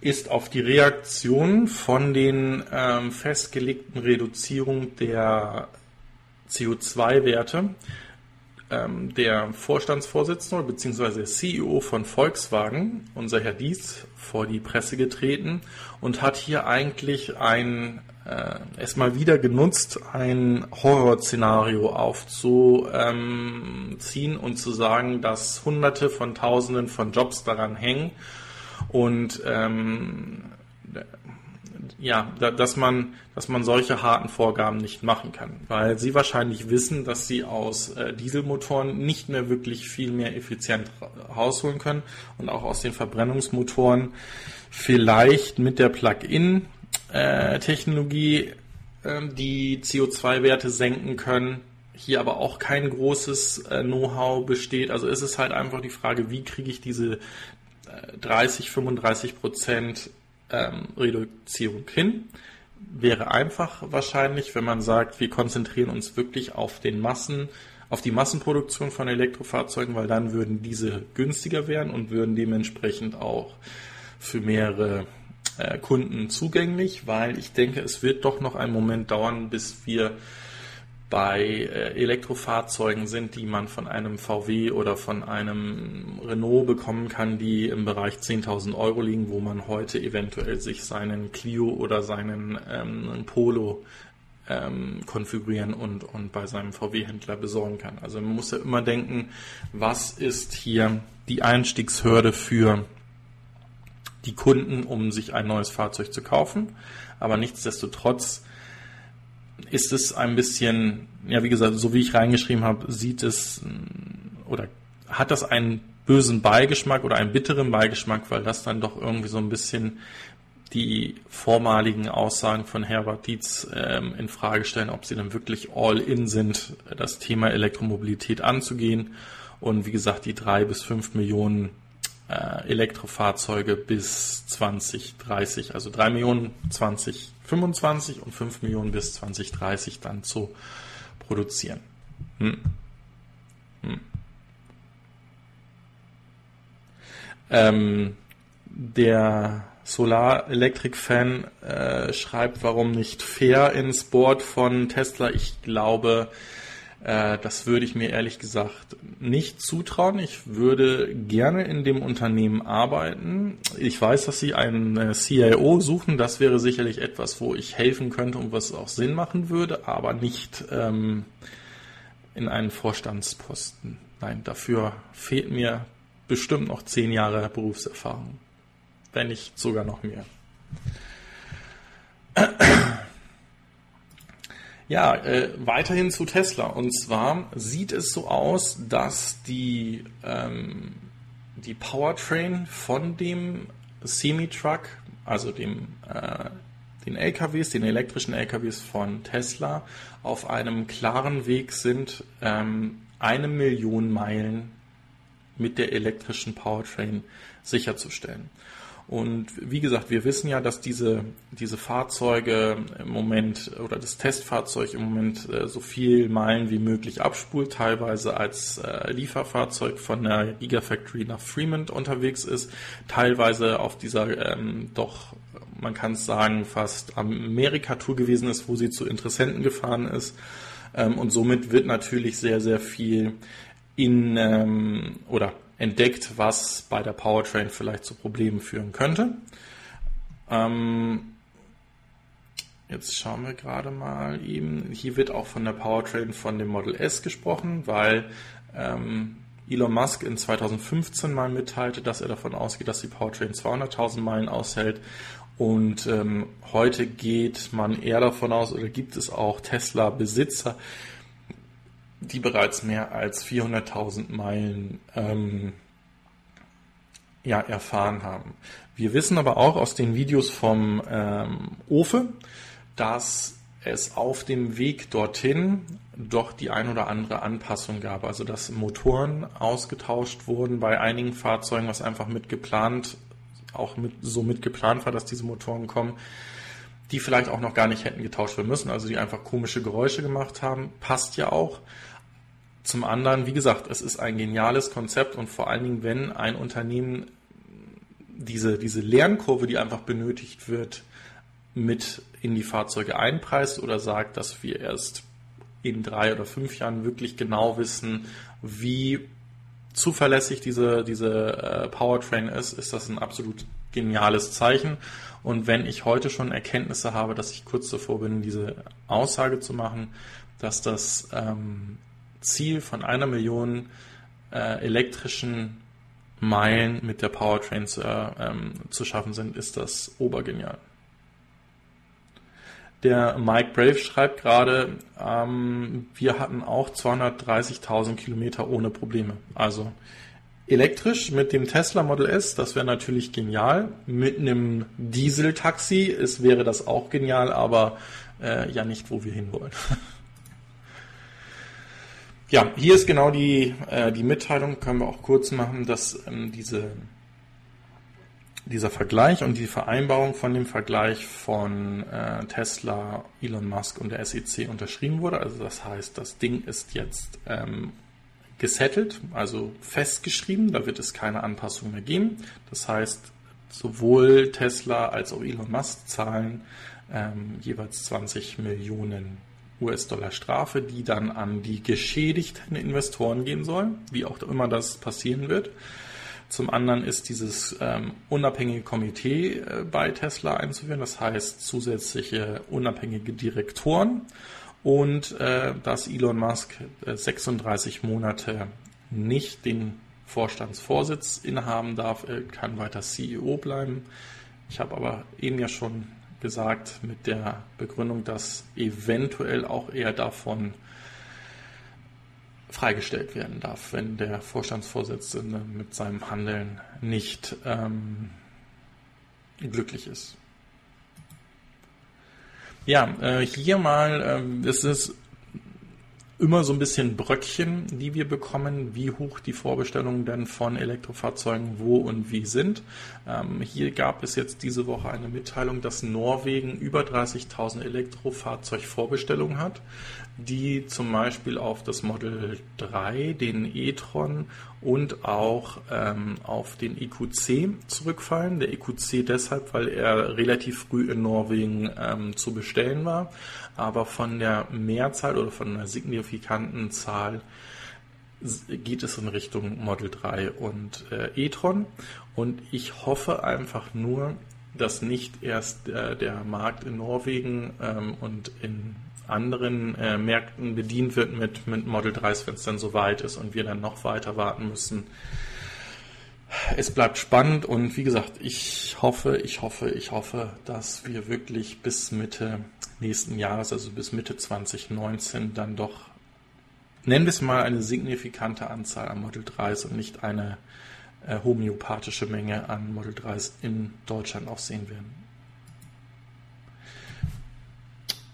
ist auf die Reaktion von den ähm, festgelegten Reduzierungen der CO2-Werte ähm, der Vorstandsvorsitzende bzw. CEO von Volkswagen, unser Herr Dies, vor die Presse getreten und hat hier eigentlich ein äh, es mal wieder genutzt, ein Horrorszenario aufzuziehen und zu sagen, dass Hunderte von Tausenden von Jobs daran hängen und ähm, ja, dass man, dass man solche harten Vorgaben nicht machen kann, weil sie wahrscheinlich wissen, dass sie aus äh, Dieselmotoren nicht mehr wirklich viel mehr effizient rausholen können und auch aus den Verbrennungsmotoren vielleicht mit der Plug-in-Technologie äh, die CO2-Werte senken können. Hier aber auch kein großes äh, Know-how besteht. Also ist es halt einfach die Frage, wie kriege ich diese 30, 35 Prozent ähm, Reduzierung hin. Wäre einfach wahrscheinlich, wenn man sagt, wir konzentrieren uns wirklich auf den Massen, auf die Massenproduktion von Elektrofahrzeugen, weil dann würden diese günstiger werden und würden dementsprechend auch für mehrere äh, Kunden zugänglich, weil ich denke, es wird doch noch einen Moment dauern, bis wir bei äh, Elektrofahrzeugen sind, die man von einem VW oder von einem Renault bekommen kann, die im Bereich 10.000 Euro liegen, wo man heute eventuell sich seinen Clio oder seinen ähm, Polo ähm, konfigurieren und, und bei seinem VW-Händler besorgen kann. Also man muss ja immer denken, was ist hier die Einstiegshürde für die Kunden, um sich ein neues Fahrzeug zu kaufen. Aber nichtsdestotrotz ist es ein bisschen, ja, wie gesagt, so wie ich reingeschrieben habe, sieht es oder hat das einen bösen Beigeschmack oder einen bitteren Beigeschmack, weil das dann doch irgendwie so ein bisschen die vormaligen Aussagen von Herbert Dietz ähm, in Frage stellen, ob sie dann wirklich all in sind, das Thema Elektromobilität anzugehen. Und wie gesagt, die drei bis fünf Millionen äh, Elektrofahrzeuge bis 2030, also drei Millionen 20 25 und 5 Millionen bis 2030 dann zu produzieren. Hm. Hm. Ähm, der Solar Electric Fan äh, schreibt, warum nicht fair ins Board von Tesla. Ich glaube, äh, das würde ich mir ehrlich gesagt nicht zutrauen. Ich würde gerne in dem Unternehmen arbeiten. Ich weiß, dass Sie einen äh, CIO suchen. Das wäre sicherlich etwas, wo ich helfen könnte und was auch Sinn machen würde, aber nicht ähm, in einen Vorstandsposten. Nein, dafür fehlt mir bestimmt noch zehn Jahre Berufserfahrung. Wenn nicht sogar noch mehr. Ja, äh, weiterhin zu Tesla. Und zwar sieht es so aus, dass die, ähm, die Powertrain von dem Semi-Truck, also dem, äh, den LKWs, den elektrischen LKWs von Tesla, auf einem klaren Weg sind, ähm, eine Million Meilen mit der elektrischen Powertrain sicherzustellen. Und wie gesagt, wir wissen ja, dass diese, diese Fahrzeuge im Moment oder das Testfahrzeug im Moment äh, so viel Meilen wie möglich abspult, teilweise als äh, Lieferfahrzeug von der Gigafactory nach Fremont unterwegs ist, teilweise auf dieser ähm, doch, man kann es sagen, fast Amerika-Tour gewesen ist, wo sie zu Interessenten gefahren ist. Ähm, und somit wird natürlich sehr, sehr viel in ähm, oder entdeckt, was bei der Powertrain vielleicht zu Problemen führen könnte. Ähm, Jetzt schauen wir gerade mal eben. Hier wird auch von der Powertrain von dem Model S gesprochen, weil ähm, Elon Musk in 2015 mal mitteilte, dass er davon ausgeht, dass die Powertrain 200.000 Meilen aushält. Und ähm, heute geht man eher davon aus, oder gibt es auch Tesla-Besitzer, die bereits mehr als 400.000 Meilen ähm, ja, erfahren haben. Wir wissen aber auch aus den Videos vom ähm, Ofe, dass es auf dem Weg dorthin doch die ein oder andere Anpassung gab. Also dass Motoren ausgetauscht wurden bei einigen Fahrzeugen, was einfach mit geplant, auch mit, so mit geplant war, dass diese Motoren kommen, die vielleicht auch noch gar nicht hätten getauscht werden müssen, also die einfach komische Geräusche gemacht haben. Passt ja auch. Zum anderen, wie gesagt, es ist ein geniales Konzept und vor allen Dingen, wenn ein Unternehmen diese, diese Lernkurve, die einfach benötigt wird, mit in die Fahrzeuge einpreist oder sagt, dass wir erst in drei oder fünf Jahren wirklich genau wissen, wie zuverlässig diese, diese äh, Powertrain ist, ist das ein absolut geniales Zeichen. Und wenn ich heute schon Erkenntnisse habe, dass ich kurz davor bin, diese Aussage zu machen, dass das ähm, Ziel von einer Million äh, elektrischen Meilen mit der Powertrain zu, äh, ähm, zu schaffen sind, ist das obergenial. Der Mike Brave schreibt gerade, ähm, wir hatten auch 230.000 Kilometer ohne Probleme. Also elektrisch mit dem Tesla Model S, das wäre natürlich genial. Mit einem Dieseltaxi es wäre das auch genial, aber äh, ja nicht, wo wir hinwollen. ja, hier ist genau die, äh, die Mitteilung, können wir auch kurz machen, dass ähm, diese dieser Vergleich und die Vereinbarung von dem Vergleich von äh, Tesla, Elon Musk und der SEC unterschrieben wurde. Also das heißt, das Ding ist jetzt ähm, gesettelt, also festgeschrieben. Da wird es keine Anpassung mehr geben. Das heißt, sowohl Tesla als auch Elon Musk zahlen ähm, jeweils 20 Millionen US-Dollar Strafe, die dann an die geschädigten Investoren gehen soll, wie auch immer das passieren wird. Zum anderen ist dieses ähm, unabhängige Komitee äh, bei Tesla einzuführen, das heißt zusätzliche unabhängige Direktoren und äh, dass Elon Musk äh, 36 Monate nicht den Vorstandsvorsitz innehaben darf, er kann weiter CEO bleiben. Ich habe aber eben ja schon gesagt mit der Begründung, dass eventuell auch er davon freigestellt werden darf, wenn der Vorstandsvorsitzende mit seinem Handeln nicht ähm, glücklich ist. Ja, äh, hier mal, äh, es ist immer so ein bisschen Bröckchen, die wir bekommen, wie hoch die Vorbestellungen denn von Elektrofahrzeugen wo und wie sind. Ähm, hier gab es jetzt diese Woche eine Mitteilung, dass Norwegen über 30.000 Elektrofahrzeugvorbestellungen hat die zum Beispiel auf das Model 3, den e-tron und auch ähm, auf den EQC zurückfallen. Der EQC deshalb, weil er relativ früh in Norwegen ähm, zu bestellen war, aber von der Mehrzahl oder von einer signifikanten Zahl geht es in Richtung Model 3 und äh, e-tron. Und ich hoffe einfach nur, dass nicht erst äh, der Markt in Norwegen ähm, und in anderen äh, Märkten bedient wird mit, mit Model 3s, wenn es dann soweit ist und wir dann noch weiter warten müssen. Es bleibt spannend und wie gesagt, ich hoffe, ich hoffe, ich hoffe, dass wir wirklich bis Mitte nächsten Jahres, also bis Mitte 2019, dann doch, nennen wir es mal, eine signifikante Anzahl an Model 3s und nicht eine äh, homöopathische Menge an Model 3s in Deutschland auch sehen werden.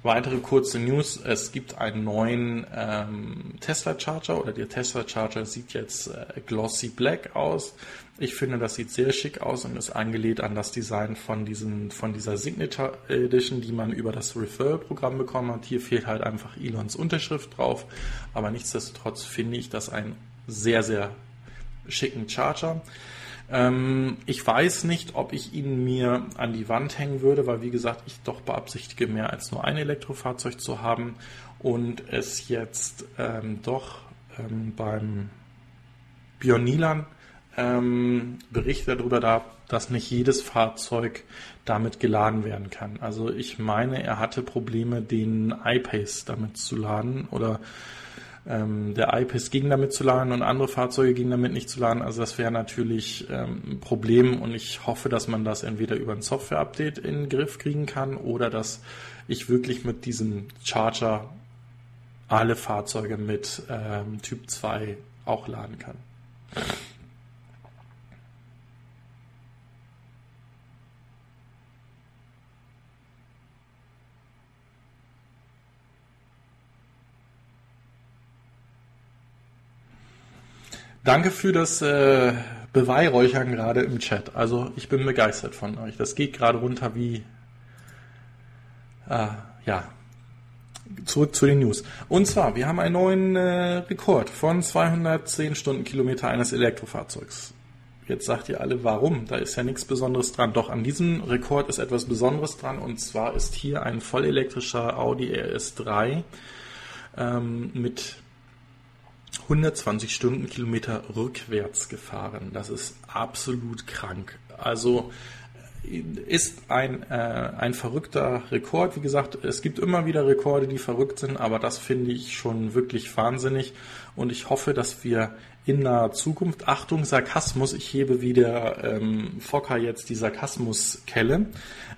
Weitere kurze News. Es gibt einen neuen ähm, Tesla Charger oder der Tesla Charger sieht jetzt äh, glossy black aus. Ich finde, das sieht sehr schick aus und ist angelehnt an das Design von, diesen, von dieser Signature Edition, die man über das Referral-Programm bekommen hat. Hier fehlt halt einfach Elons Unterschrift drauf. Aber nichtsdestotrotz finde ich das einen sehr, sehr schicken Charger. Ähm, ich weiß nicht, ob ich ihn mir an die Wand hängen würde, weil wie gesagt, ich doch beabsichtige, mehr als nur ein Elektrofahrzeug zu haben und es jetzt ähm, doch ähm, beim Bionilan ähm, Berichte darüber da, dass nicht jedes Fahrzeug damit geladen werden kann. Also ich meine, er hatte Probleme, den iPace damit zu laden oder ähm, der iPace ging damit zu laden und andere Fahrzeuge gingen damit nicht zu laden. Also das wäre natürlich ähm, ein Problem und ich hoffe, dass man das entweder über ein Software-Update in den Griff kriegen kann oder dass ich wirklich mit diesem Charger alle Fahrzeuge mit ähm, Typ 2 auch laden kann. Danke für das äh, Beweihräuchern gerade im Chat. Also ich bin begeistert von euch. Das geht gerade runter wie äh, ja. Zurück zu den News. Und zwar, wir haben einen neuen äh, Rekord von 210 Stundenkilometer eines Elektrofahrzeugs. Jetzt sagt ihr alle, warum? Da ist ja nichts Besonderes dran. Doch an diesem Rekord ist etwas Besonderes dran. Und zwar ist hier ein vollelektrischer Audi RS3 ähm, mit 120 Stundenkilometer rückwärts gefahren. Das ist absolut krank. Also äh, ist ein, äh, ein verrückter Rekord. Wie gesagt, es gibt immer wieder Rekorde, die verrückt sind, aber das finde ich schon wirklich wahnsinnig. Und ich hoffe, dass wir in naher Zukunft, Achtung, Sarkasmus, ich hebe wieder ähm, Fokker jetzt die Sarkasmuskelle.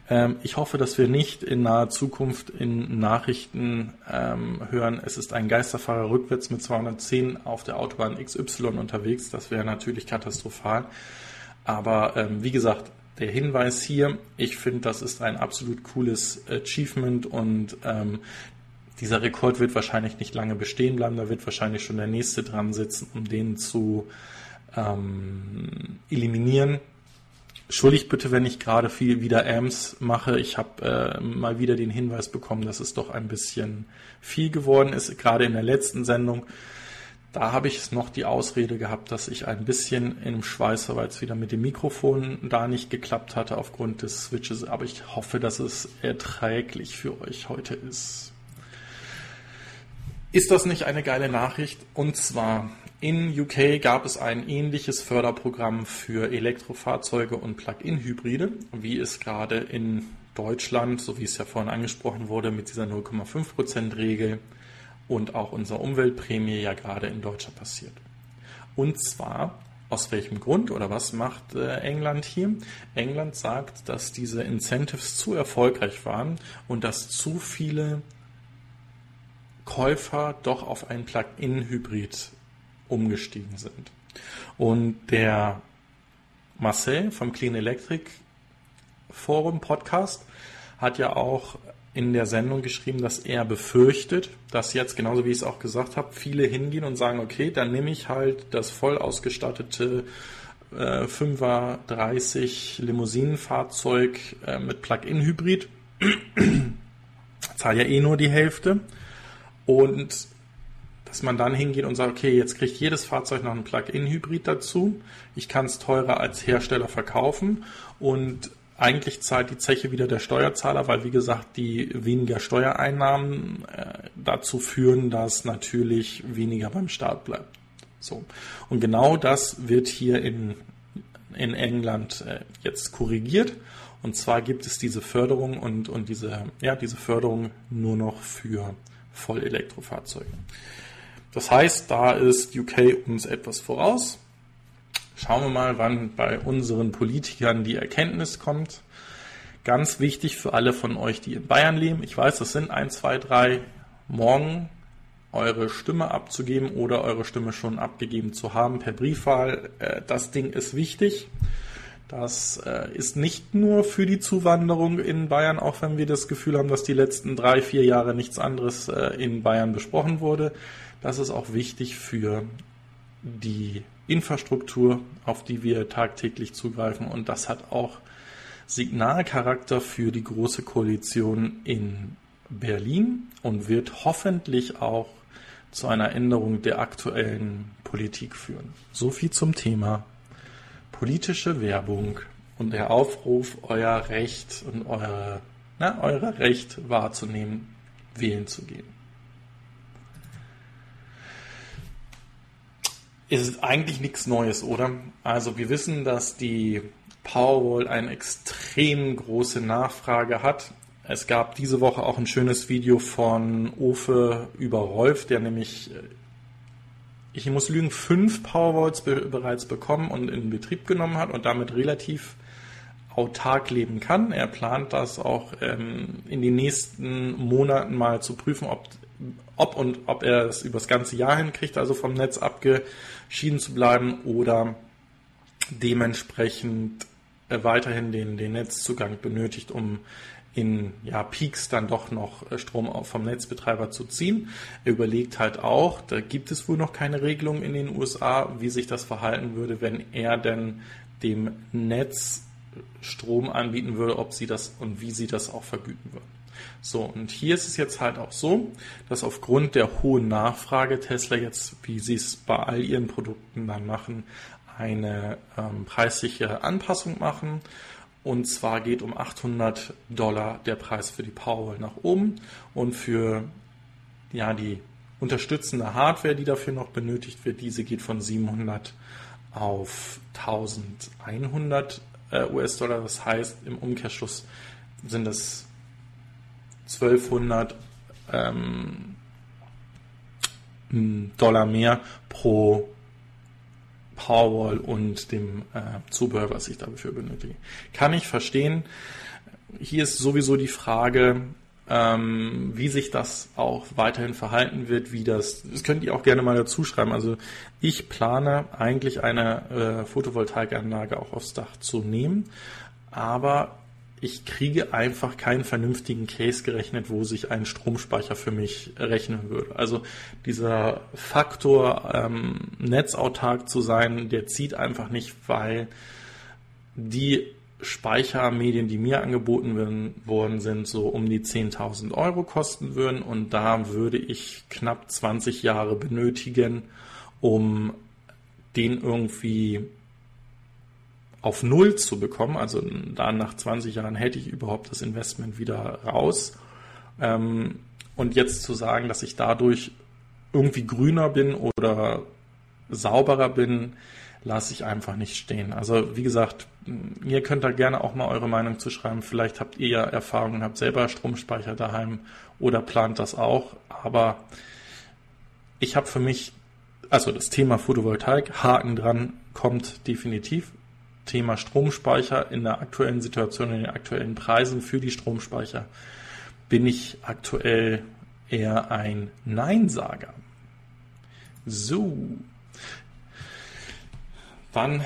Ähm, ich hoffe, dass wir nicht in naher Zukunft in Nachrichten ähm, hören, es ist ein Geisterfahrer rückwärts mit 210 auf der Autobahn XY unterwegs. Das wäre natürlich katastrophal. Aber ähm, wie gesagt, der Hinweis hier, ich finde, das ist ein absolut cooles Achievement und ähm, dieser Rekord wird wahrscheinlich nicht lange bestehen bleiben. Da wird wahrscheinlich schon der nächste dran sitzen, um den zu ähm, eliminieren. Entschuldigt bitte, wenn ich gerade viel wieder AMS mache. Ich habe äh, mal wieder den Hinweis bekommen, dass es doch ein bisschen viel geworden ist, gerade in der letzten Sendung. Da habe ich noch die Ausrede gehabt, dass ich ein bisschen im Schweiß war, weil es wieder mit dem Mikrofon da nicht geklappt hatte aufgrund des Switches. Aber ich hoffe, dass es erträglich für euch heute ist. Ist das nicht eine geile Nachricht? Und zwar in UK gab es ein ähnliches Förderprogramm für Elektrofahrzeuge und Plug-in-Hybride, wie es gerade in Deutschland, so wie es ja vorhin angesprochen wurde, mit dieser 0,5%-Regel und auch unserer Umweltprämie ja gerade in Deutschland passiert. Und zwar aus welchem Grund oder was macht äh, England hier? England sagt, dass diese Incentives zu erfolgreich waren und dass zu viele Käufer doch auf ein Plug-in-Hybrid umgestiegen sind. Und der Marcel vom Clean Electric Forum Podcast hat ja auch in der Sendung geschrieben, dass er befürchtet, dass jetzt, genauso wie ich es auch gesagt habe, viele hingehen und sagen, okay, dann nehme ich halt das voll ausgestattete äh, 5er 30 Limousinenfahrzeug äh, mit Plug-in-Hybrid. Zahle ja eh nur die Hälfte. Und dass man dann hingeht und sagt, okay, jetzt kriegt jedes Fahrzeug noch einen Plug-in-Hybrid dazu. Ich kann es teurer als Hersteller verkaufen und eigentlich zahlt die Zeche wieder der Steuerzahler, weil wie gesagt die weniger Steuereinnahmen äh, dazu führen, dass natürlich weniger beim Staat bleibt. So und genau das wird hier in in England äh, jetzt korrigiert und zwar gibt es diese Förderung und und diese ja diese Förderung nur noch für Vollelektrofahrzeuge. Das heißt, da ist UK uns etwas voraus. Schauen wir mal, wann bei unseren Politikern die Erkenntnis kommt. Ganz wichtig für alle von euch, die in Bayern leben. Ich weiß, das sind ein, zwei, drei morgen eure Stimme abzugeben oder eure Stimme schon abgegeben zu haben per Briefwahl. Äh, das Ding ist wichtig. Das äh, ist nicht nur für die Zuwanderung in Bayern, auch wenn wir das Gefühl haben, dass die letzten drei, vier Jahre nichts anderes äh, in Bayern besprochen wurde. Das ist auch wichtig für die Infrastruktur, auf die wir tagtäglich zugreifen. Und das hat auch Signalcharakter für die Große Koalition in Berlin und wird hoffentlich auch zu einer Änderung der aktuellen Politik führen. So viel zum Thema politische Werbung und der Aufruf, euer Recht und eure, na, euer Recht wahrzunehmen, wählen zu gehen. ist eigentlich nichts Neues, oder? Also wir wissen, dass die Powerwall eine extrem große Nachfrage hat. Es gab diese Woche auch ein schönes Video von Ofe über Rolf, der nämlich, äh, ich muss lügen, fünf Powerwalls be bereits bekommen und in Betrieb genommen hat und damit relativ autark leben kann. Er plant das auch ähm, in den nächsten Monaten mal zu prüfen, ob, ob und ob er es über das ganze Jahr hinkriegt, also vom Netz abgeschieden zu bleiben oder dementsprechend äh, weiterhin den, den Netzzugang benötigt, um in ja, Peaks dann doch noch äh, Strom vom Netzbetreiber zu ziehen. Er überlegt halt auch, da gibt es wohl noch keine Regelung in den USA, wie sich das verhalten würde, wenn er denn dem Netz Strom anbieten würde, ob sie das und wie sie das auch vergüten würden. So, und hier ist es jetzt halt auch so, dass aufgrund der hohen Nachfrage Tesla jetzt, wie sie es bei all ihren Produkten dann machen, eine ähm, preisliche Anpassung machen und zwar geht um 800 Dollar der Preis für die Powerwall nach oben und für ja, die unterstützende Hardware, die dafür noch benötigt wird, diese geht von 700 auf 1100 äh, US-Dollar. Das heißt, im Umkehrschluss sind es 1200 ähm, Dollar mehr pro Powerwall und dem äh, Zubehör, was ich dafür benötige. Kann ich verstehen. Hier ist sowieso die Frage, ähm, wie sich das auch weiterhin verhalten wird, wie das, das könnt ihr auch gerne mal dazu schreiben. Also ich plane eigentlich eine äh, Photovoltaikanlage auch aufs Dach zu nehmen, aber ich kriege einfach keinen vernünftigen Case gerechnet, wo sich ein Stromspeicher für mich rechnen würde. Also dieser Faktor, ähm, netzautark zu sein, der zieht einfach nicht, weil die Speichermedien, die mir angeboten werden, worden sind, so um die 10.000 Euro kosten würden. Und da würde ich knapp 20 Jahre benötigen, um den irgendwie auf Null zu bekommen. Also da nach 20 Jahren hätte ich überhaupt das Investment wieder raus. Ähm, und jetzt zu sagen, dass ich dadurch irgendwie grüner bin oder sauberer bin, lasse ich einfach nicht stehen. Also wie gesagt, ihr könnt da gerne auch mal eure Meinung zu schreiben. Vielleicht habt ihr ja Erfahrungen, habt selber Stromspeicher daheim oder plant das auch. Aber ich habe für mich, also das Thema Photovoltaik, Haken dran, kommt definitiv. Thema Stromspeicher in der aktuellen Situation, in den aktuellen Preisen für die Stromspeicher, bin ich aktuell eher ein Neinsager. So. Wann,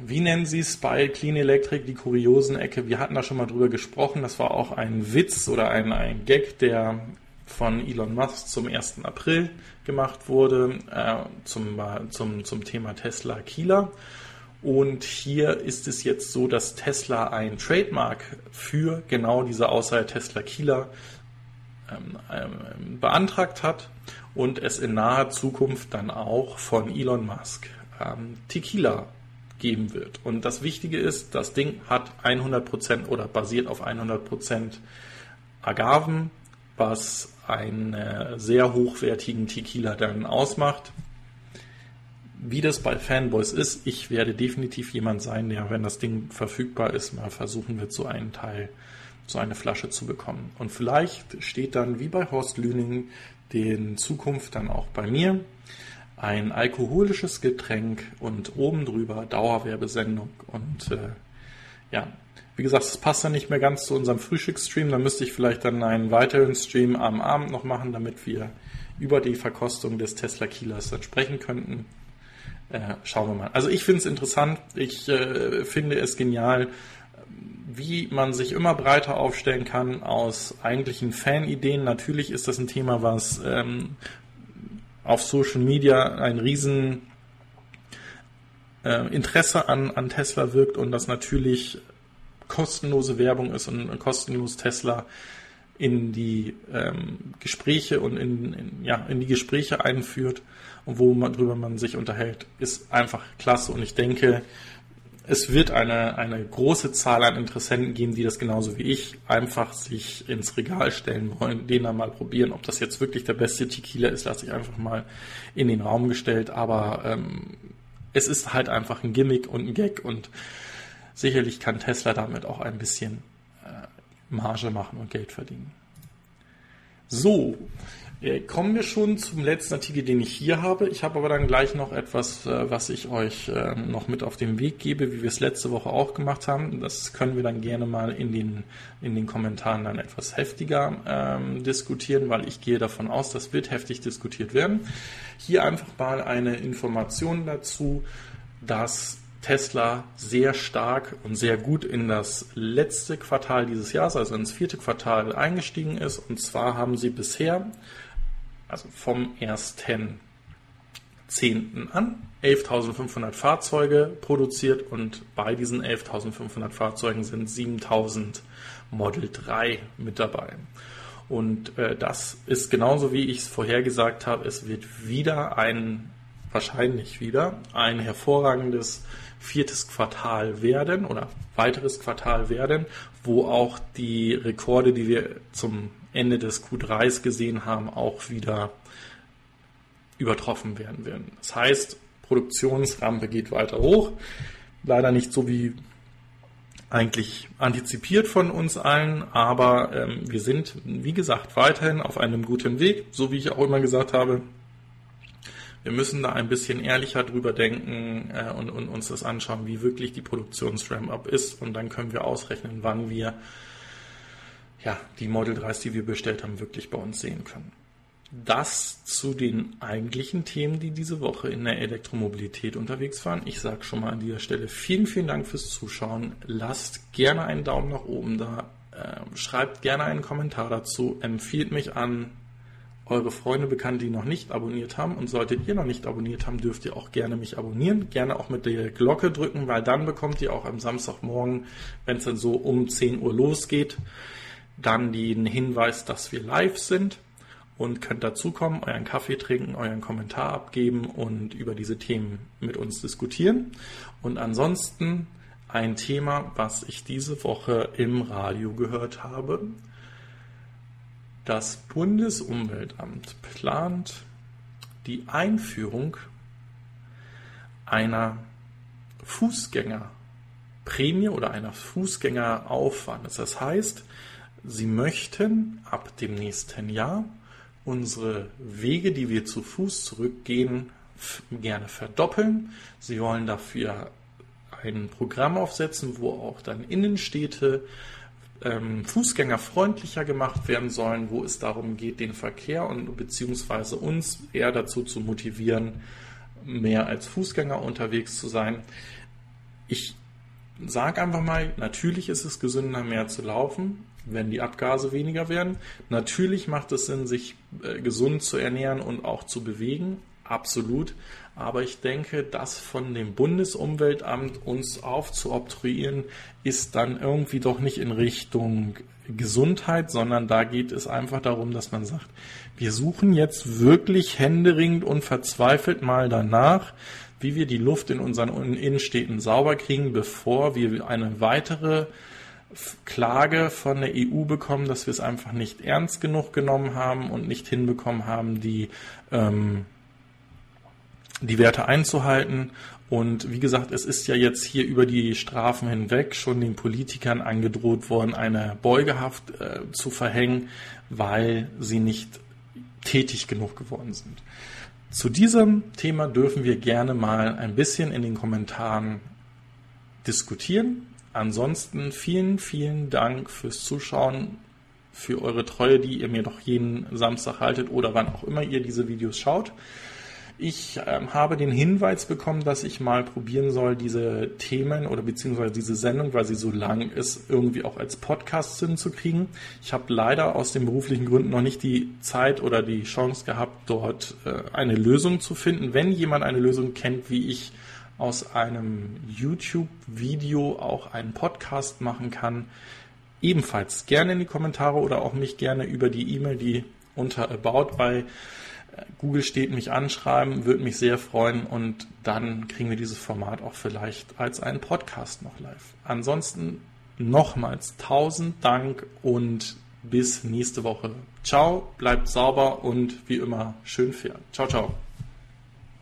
wie nennen Sie es bei Clean Electric, die kuriosen Ecke? Wir hatten da schon mal drüber gesprochen. Das war auch ein Witz oder ein, ein Gag, der von Elon Musk zum 1. April gemacht wurde, äh, zum, zum, zum Thema Tesla Kieler. Und hier ist es jetzt so, dass Tesla ein Trademark für genau diese Aussage Tesla Kieler ähm, ähm, beantragt hat und es in naher Zukunft dann auch von Elon Musk ähm, Tequila geben wird. Und das Wichtige ist, das Ding hat 100% oder basiert auf 100% Agaven, was einen äh, sehr hochwertigen Tequila dann ausmacht wie das bei Fanboys ist, ich werde definitiv jemand sein, der, wenn das Ding verfügbar ist, mal versuchen wird, so einen Teil, so eine Flasche zu bekommen. Und vielleicht steht dann, wie bei Horst Lüning, in Zukunft dann auch bei mir ein alkoholisches Getränk und oben drüber Dauerwerbesendung. Und äh, ja, wie gesagt, es passt dann nicht mehr ganz zu unserem Frühstücksstream. Da müsste ich vielleicht dann einen weiteren Stream am Abend noch machen, damit wir über die Verkostung des Tesla Kielers dann sprechen könnten. Äh, schauen wir mal. Also ich finde es interessant. Ich äh, finde es genial, wie man sich immer breiter aufstellen kann aus eigentlichen Fanideen. Natürlich ist das ein Thema, was ähm, auf Social Media ein riesen äh, Interesse an, an Tesla wirkt und das natürlich kostenlose Werbung ist und kostenlos Tesla in die ähm, Gespräche und in, in, ja, in die Gespräche einführt und worüber man sich unterhält, ist einfach klasse. Und ich denke, es wird eine, eine große Zahl an Interessenten geben, die das genauso wie ich einfach sich ins Regal stellen wollen, den dann mal probieren. Ob das jetzt wirklich der beste Tequila ist, lasse ich einfach mal in den Raum gestellt. Aber ähm, es ist halt einfach ein Gimmick und ein Gag und sicherlich kann Tesla damit auch ein bisschen Marge machen und Geld verdienen. So, äh, kommen wir schon zum letzten Artikel, den ich hier habe. Ich habe aber dann gleich noch etwas, äh, was ich euch ähm, noch mit auf den Weg gebe, wie wir es letzte Woche auch gemacht haben. Das können wir dann gerne mal in den, in den Kommentaren dann etwas heftiger ähm, diskutieren, weil ich gehe davon aus, das wird heftig diskutiert werden. Hier einfach mal eine Information dazu, dass Tesla sehr stark und sehr gut in das letzte Quartal dieses Jahres, also ins vierte Quartal eingestiegen ist. Und zwar haben sie bisher also vom 1.10. an, 11.500 Fahrzeuge produziert und bei diesen 11.500 Fahrzeugen sind 7.000 Model 3 mit dabei. Und äh, das ist genauso wie ich es vorhergesagt habe, es wird wieder ein, wahrscheinlich wieder, ein hervorragendes viertes Quartal werden oder weiteres Quartal werden, wo auch die Rekorde, die wir zum Ende des Q3s gesehen haben, auch wieder übertroffen werden werden. Das heißt, Produktionsrampe geht weiter hoch. Leider nicht so wie eigentlich antizipiert von uns allen, aber ähm, wir sind, wie gesagt, weiterhin auf einem guten Weg, so wie ich auch immer gesagt habe. Wir müssen da ein bisschen ehrlicher drüber denken äh, und, und, uns das anschauen, wie wirklich die Produktionsramp-up ist und dann können wir ausrechnen, wann wir ja, die Model 3s, die wir bestellt haben, wirklich bei uns sehen können. Das zu den eigentlichen Themen, die diese Woche in der Elektromobilität unterwegs waren. Ich sage schon mal an dieser Stelle vielen, vielen Dank fürs Zuschauen. Lasst gerne einen Daumen nach oben da. Ähm, schreibt gerne einen Kommentar dazu. Empfiehlt mich an eure Freunde, Bekannte, die noch nicht abonniert haben. Und solltet ihr noch nicht abonniert haben, dürft ihr auch gerne mich abonnieren. Gerne auch mit der Glocke drücken, weil dann bekommt ihr auch am Samstagmorgen, wenn es dann so um 10 Uhr losgeht, dann den Hinweis, dass wir live sind und könnt dazukommen, euren Kaffee trinken, euren Kommentar abgeben und über diese Themen mit uns diskutieren. Und ansonsten ein Thema, was ich diese Woche im Radio gehört habe. Das Bundesumweltamt plant die Einführung einer Fußgängerprämie oder einer Fußgängeraufwand. Das heißt, Sie möchten ab dem nächsten Jahr unsere Wege, die wir zu Fuß zurückgehen, gerne verdoppeln. Sie wollen dafür ein Programm aufsetzen, wo auch dann Innenstädte ähm, fußgängerfreundlicher gemacht werden sollen, wo es darum geht, den Verkehr und beziehungsweise uns eher dazu zu motivieren, mehr als Fußgänger unterwegs zu sein. Ich sage einfach mal, natürlich ist es gesünder, mehr zu laufen wenn die Abgase weniger werden. Natürlich macht es Sinn, sich äh, gesund zu ernähren und auch zu bewegen. Absolut. Aber ich denke, das von dem Bundesumweltamt uns aufzuobtruieren, ist dann irgendwie doch nicht in Richtung Gesundheit, sondern da geht es einfach darum, dass man sagt, wir suchen jetzt wirklich händeringend und verzweifelt mal danach, wie wir die Luft in unseren Innenstädten sauber kriegen, bevor wir eine weitere Klage von der EU bekommen, dass wir es einfach nicht ernst genug genommen haben und nicht hinbekommen haben, die, ähm, die Werte einzuhalten. Und wie gesagt, es ist ja jetzt hier über die Strafen hinweg schon den Politikern angedroht worden, eine Beugehaft äh, zu verhängen, weil sie nicht tätig genug geworden sind. Zu diesem Thema dürfen wir gerne mal ein bisschen in den Kommentaren diskutieren. Ansonsten vielen, vielen Dank fürs Zuschauen, für eure Treue, die ihr mir doch jeden Samstag haltet oder wann auch immer ihr diese Videos schaut. Ich ähm, habe den Hinweis bekommen, dass ich mal probieren soll, diese Themen oder beziehungsweise diese Sendung, weil sie so lang ist, irgendwie auch als Podcast hinzukriegen. Ich habe leider aus den beruflichen Gründen noch nicht die Zeit oder die Chance gehabt, dort äh, eine Lösung zu finden. Wenn jemand eine Lösung kennt, wie ich aus einem YouTube-Video auch einen Podcast machen kann. Ebenfalls gerne in die Kommentare oder auch mich gerne über die E-Mail, die unter About bei Google steht mich anschreiben, würde mich sehr freuen und dann kriegen wir dieses Format auch vielleicht als einen Podcast noch live. Ansonsten nochmals tausend Dank und bis nächste Woche. Ciao, bleibt sauber und wie immer schön fair. Ciao, ciao.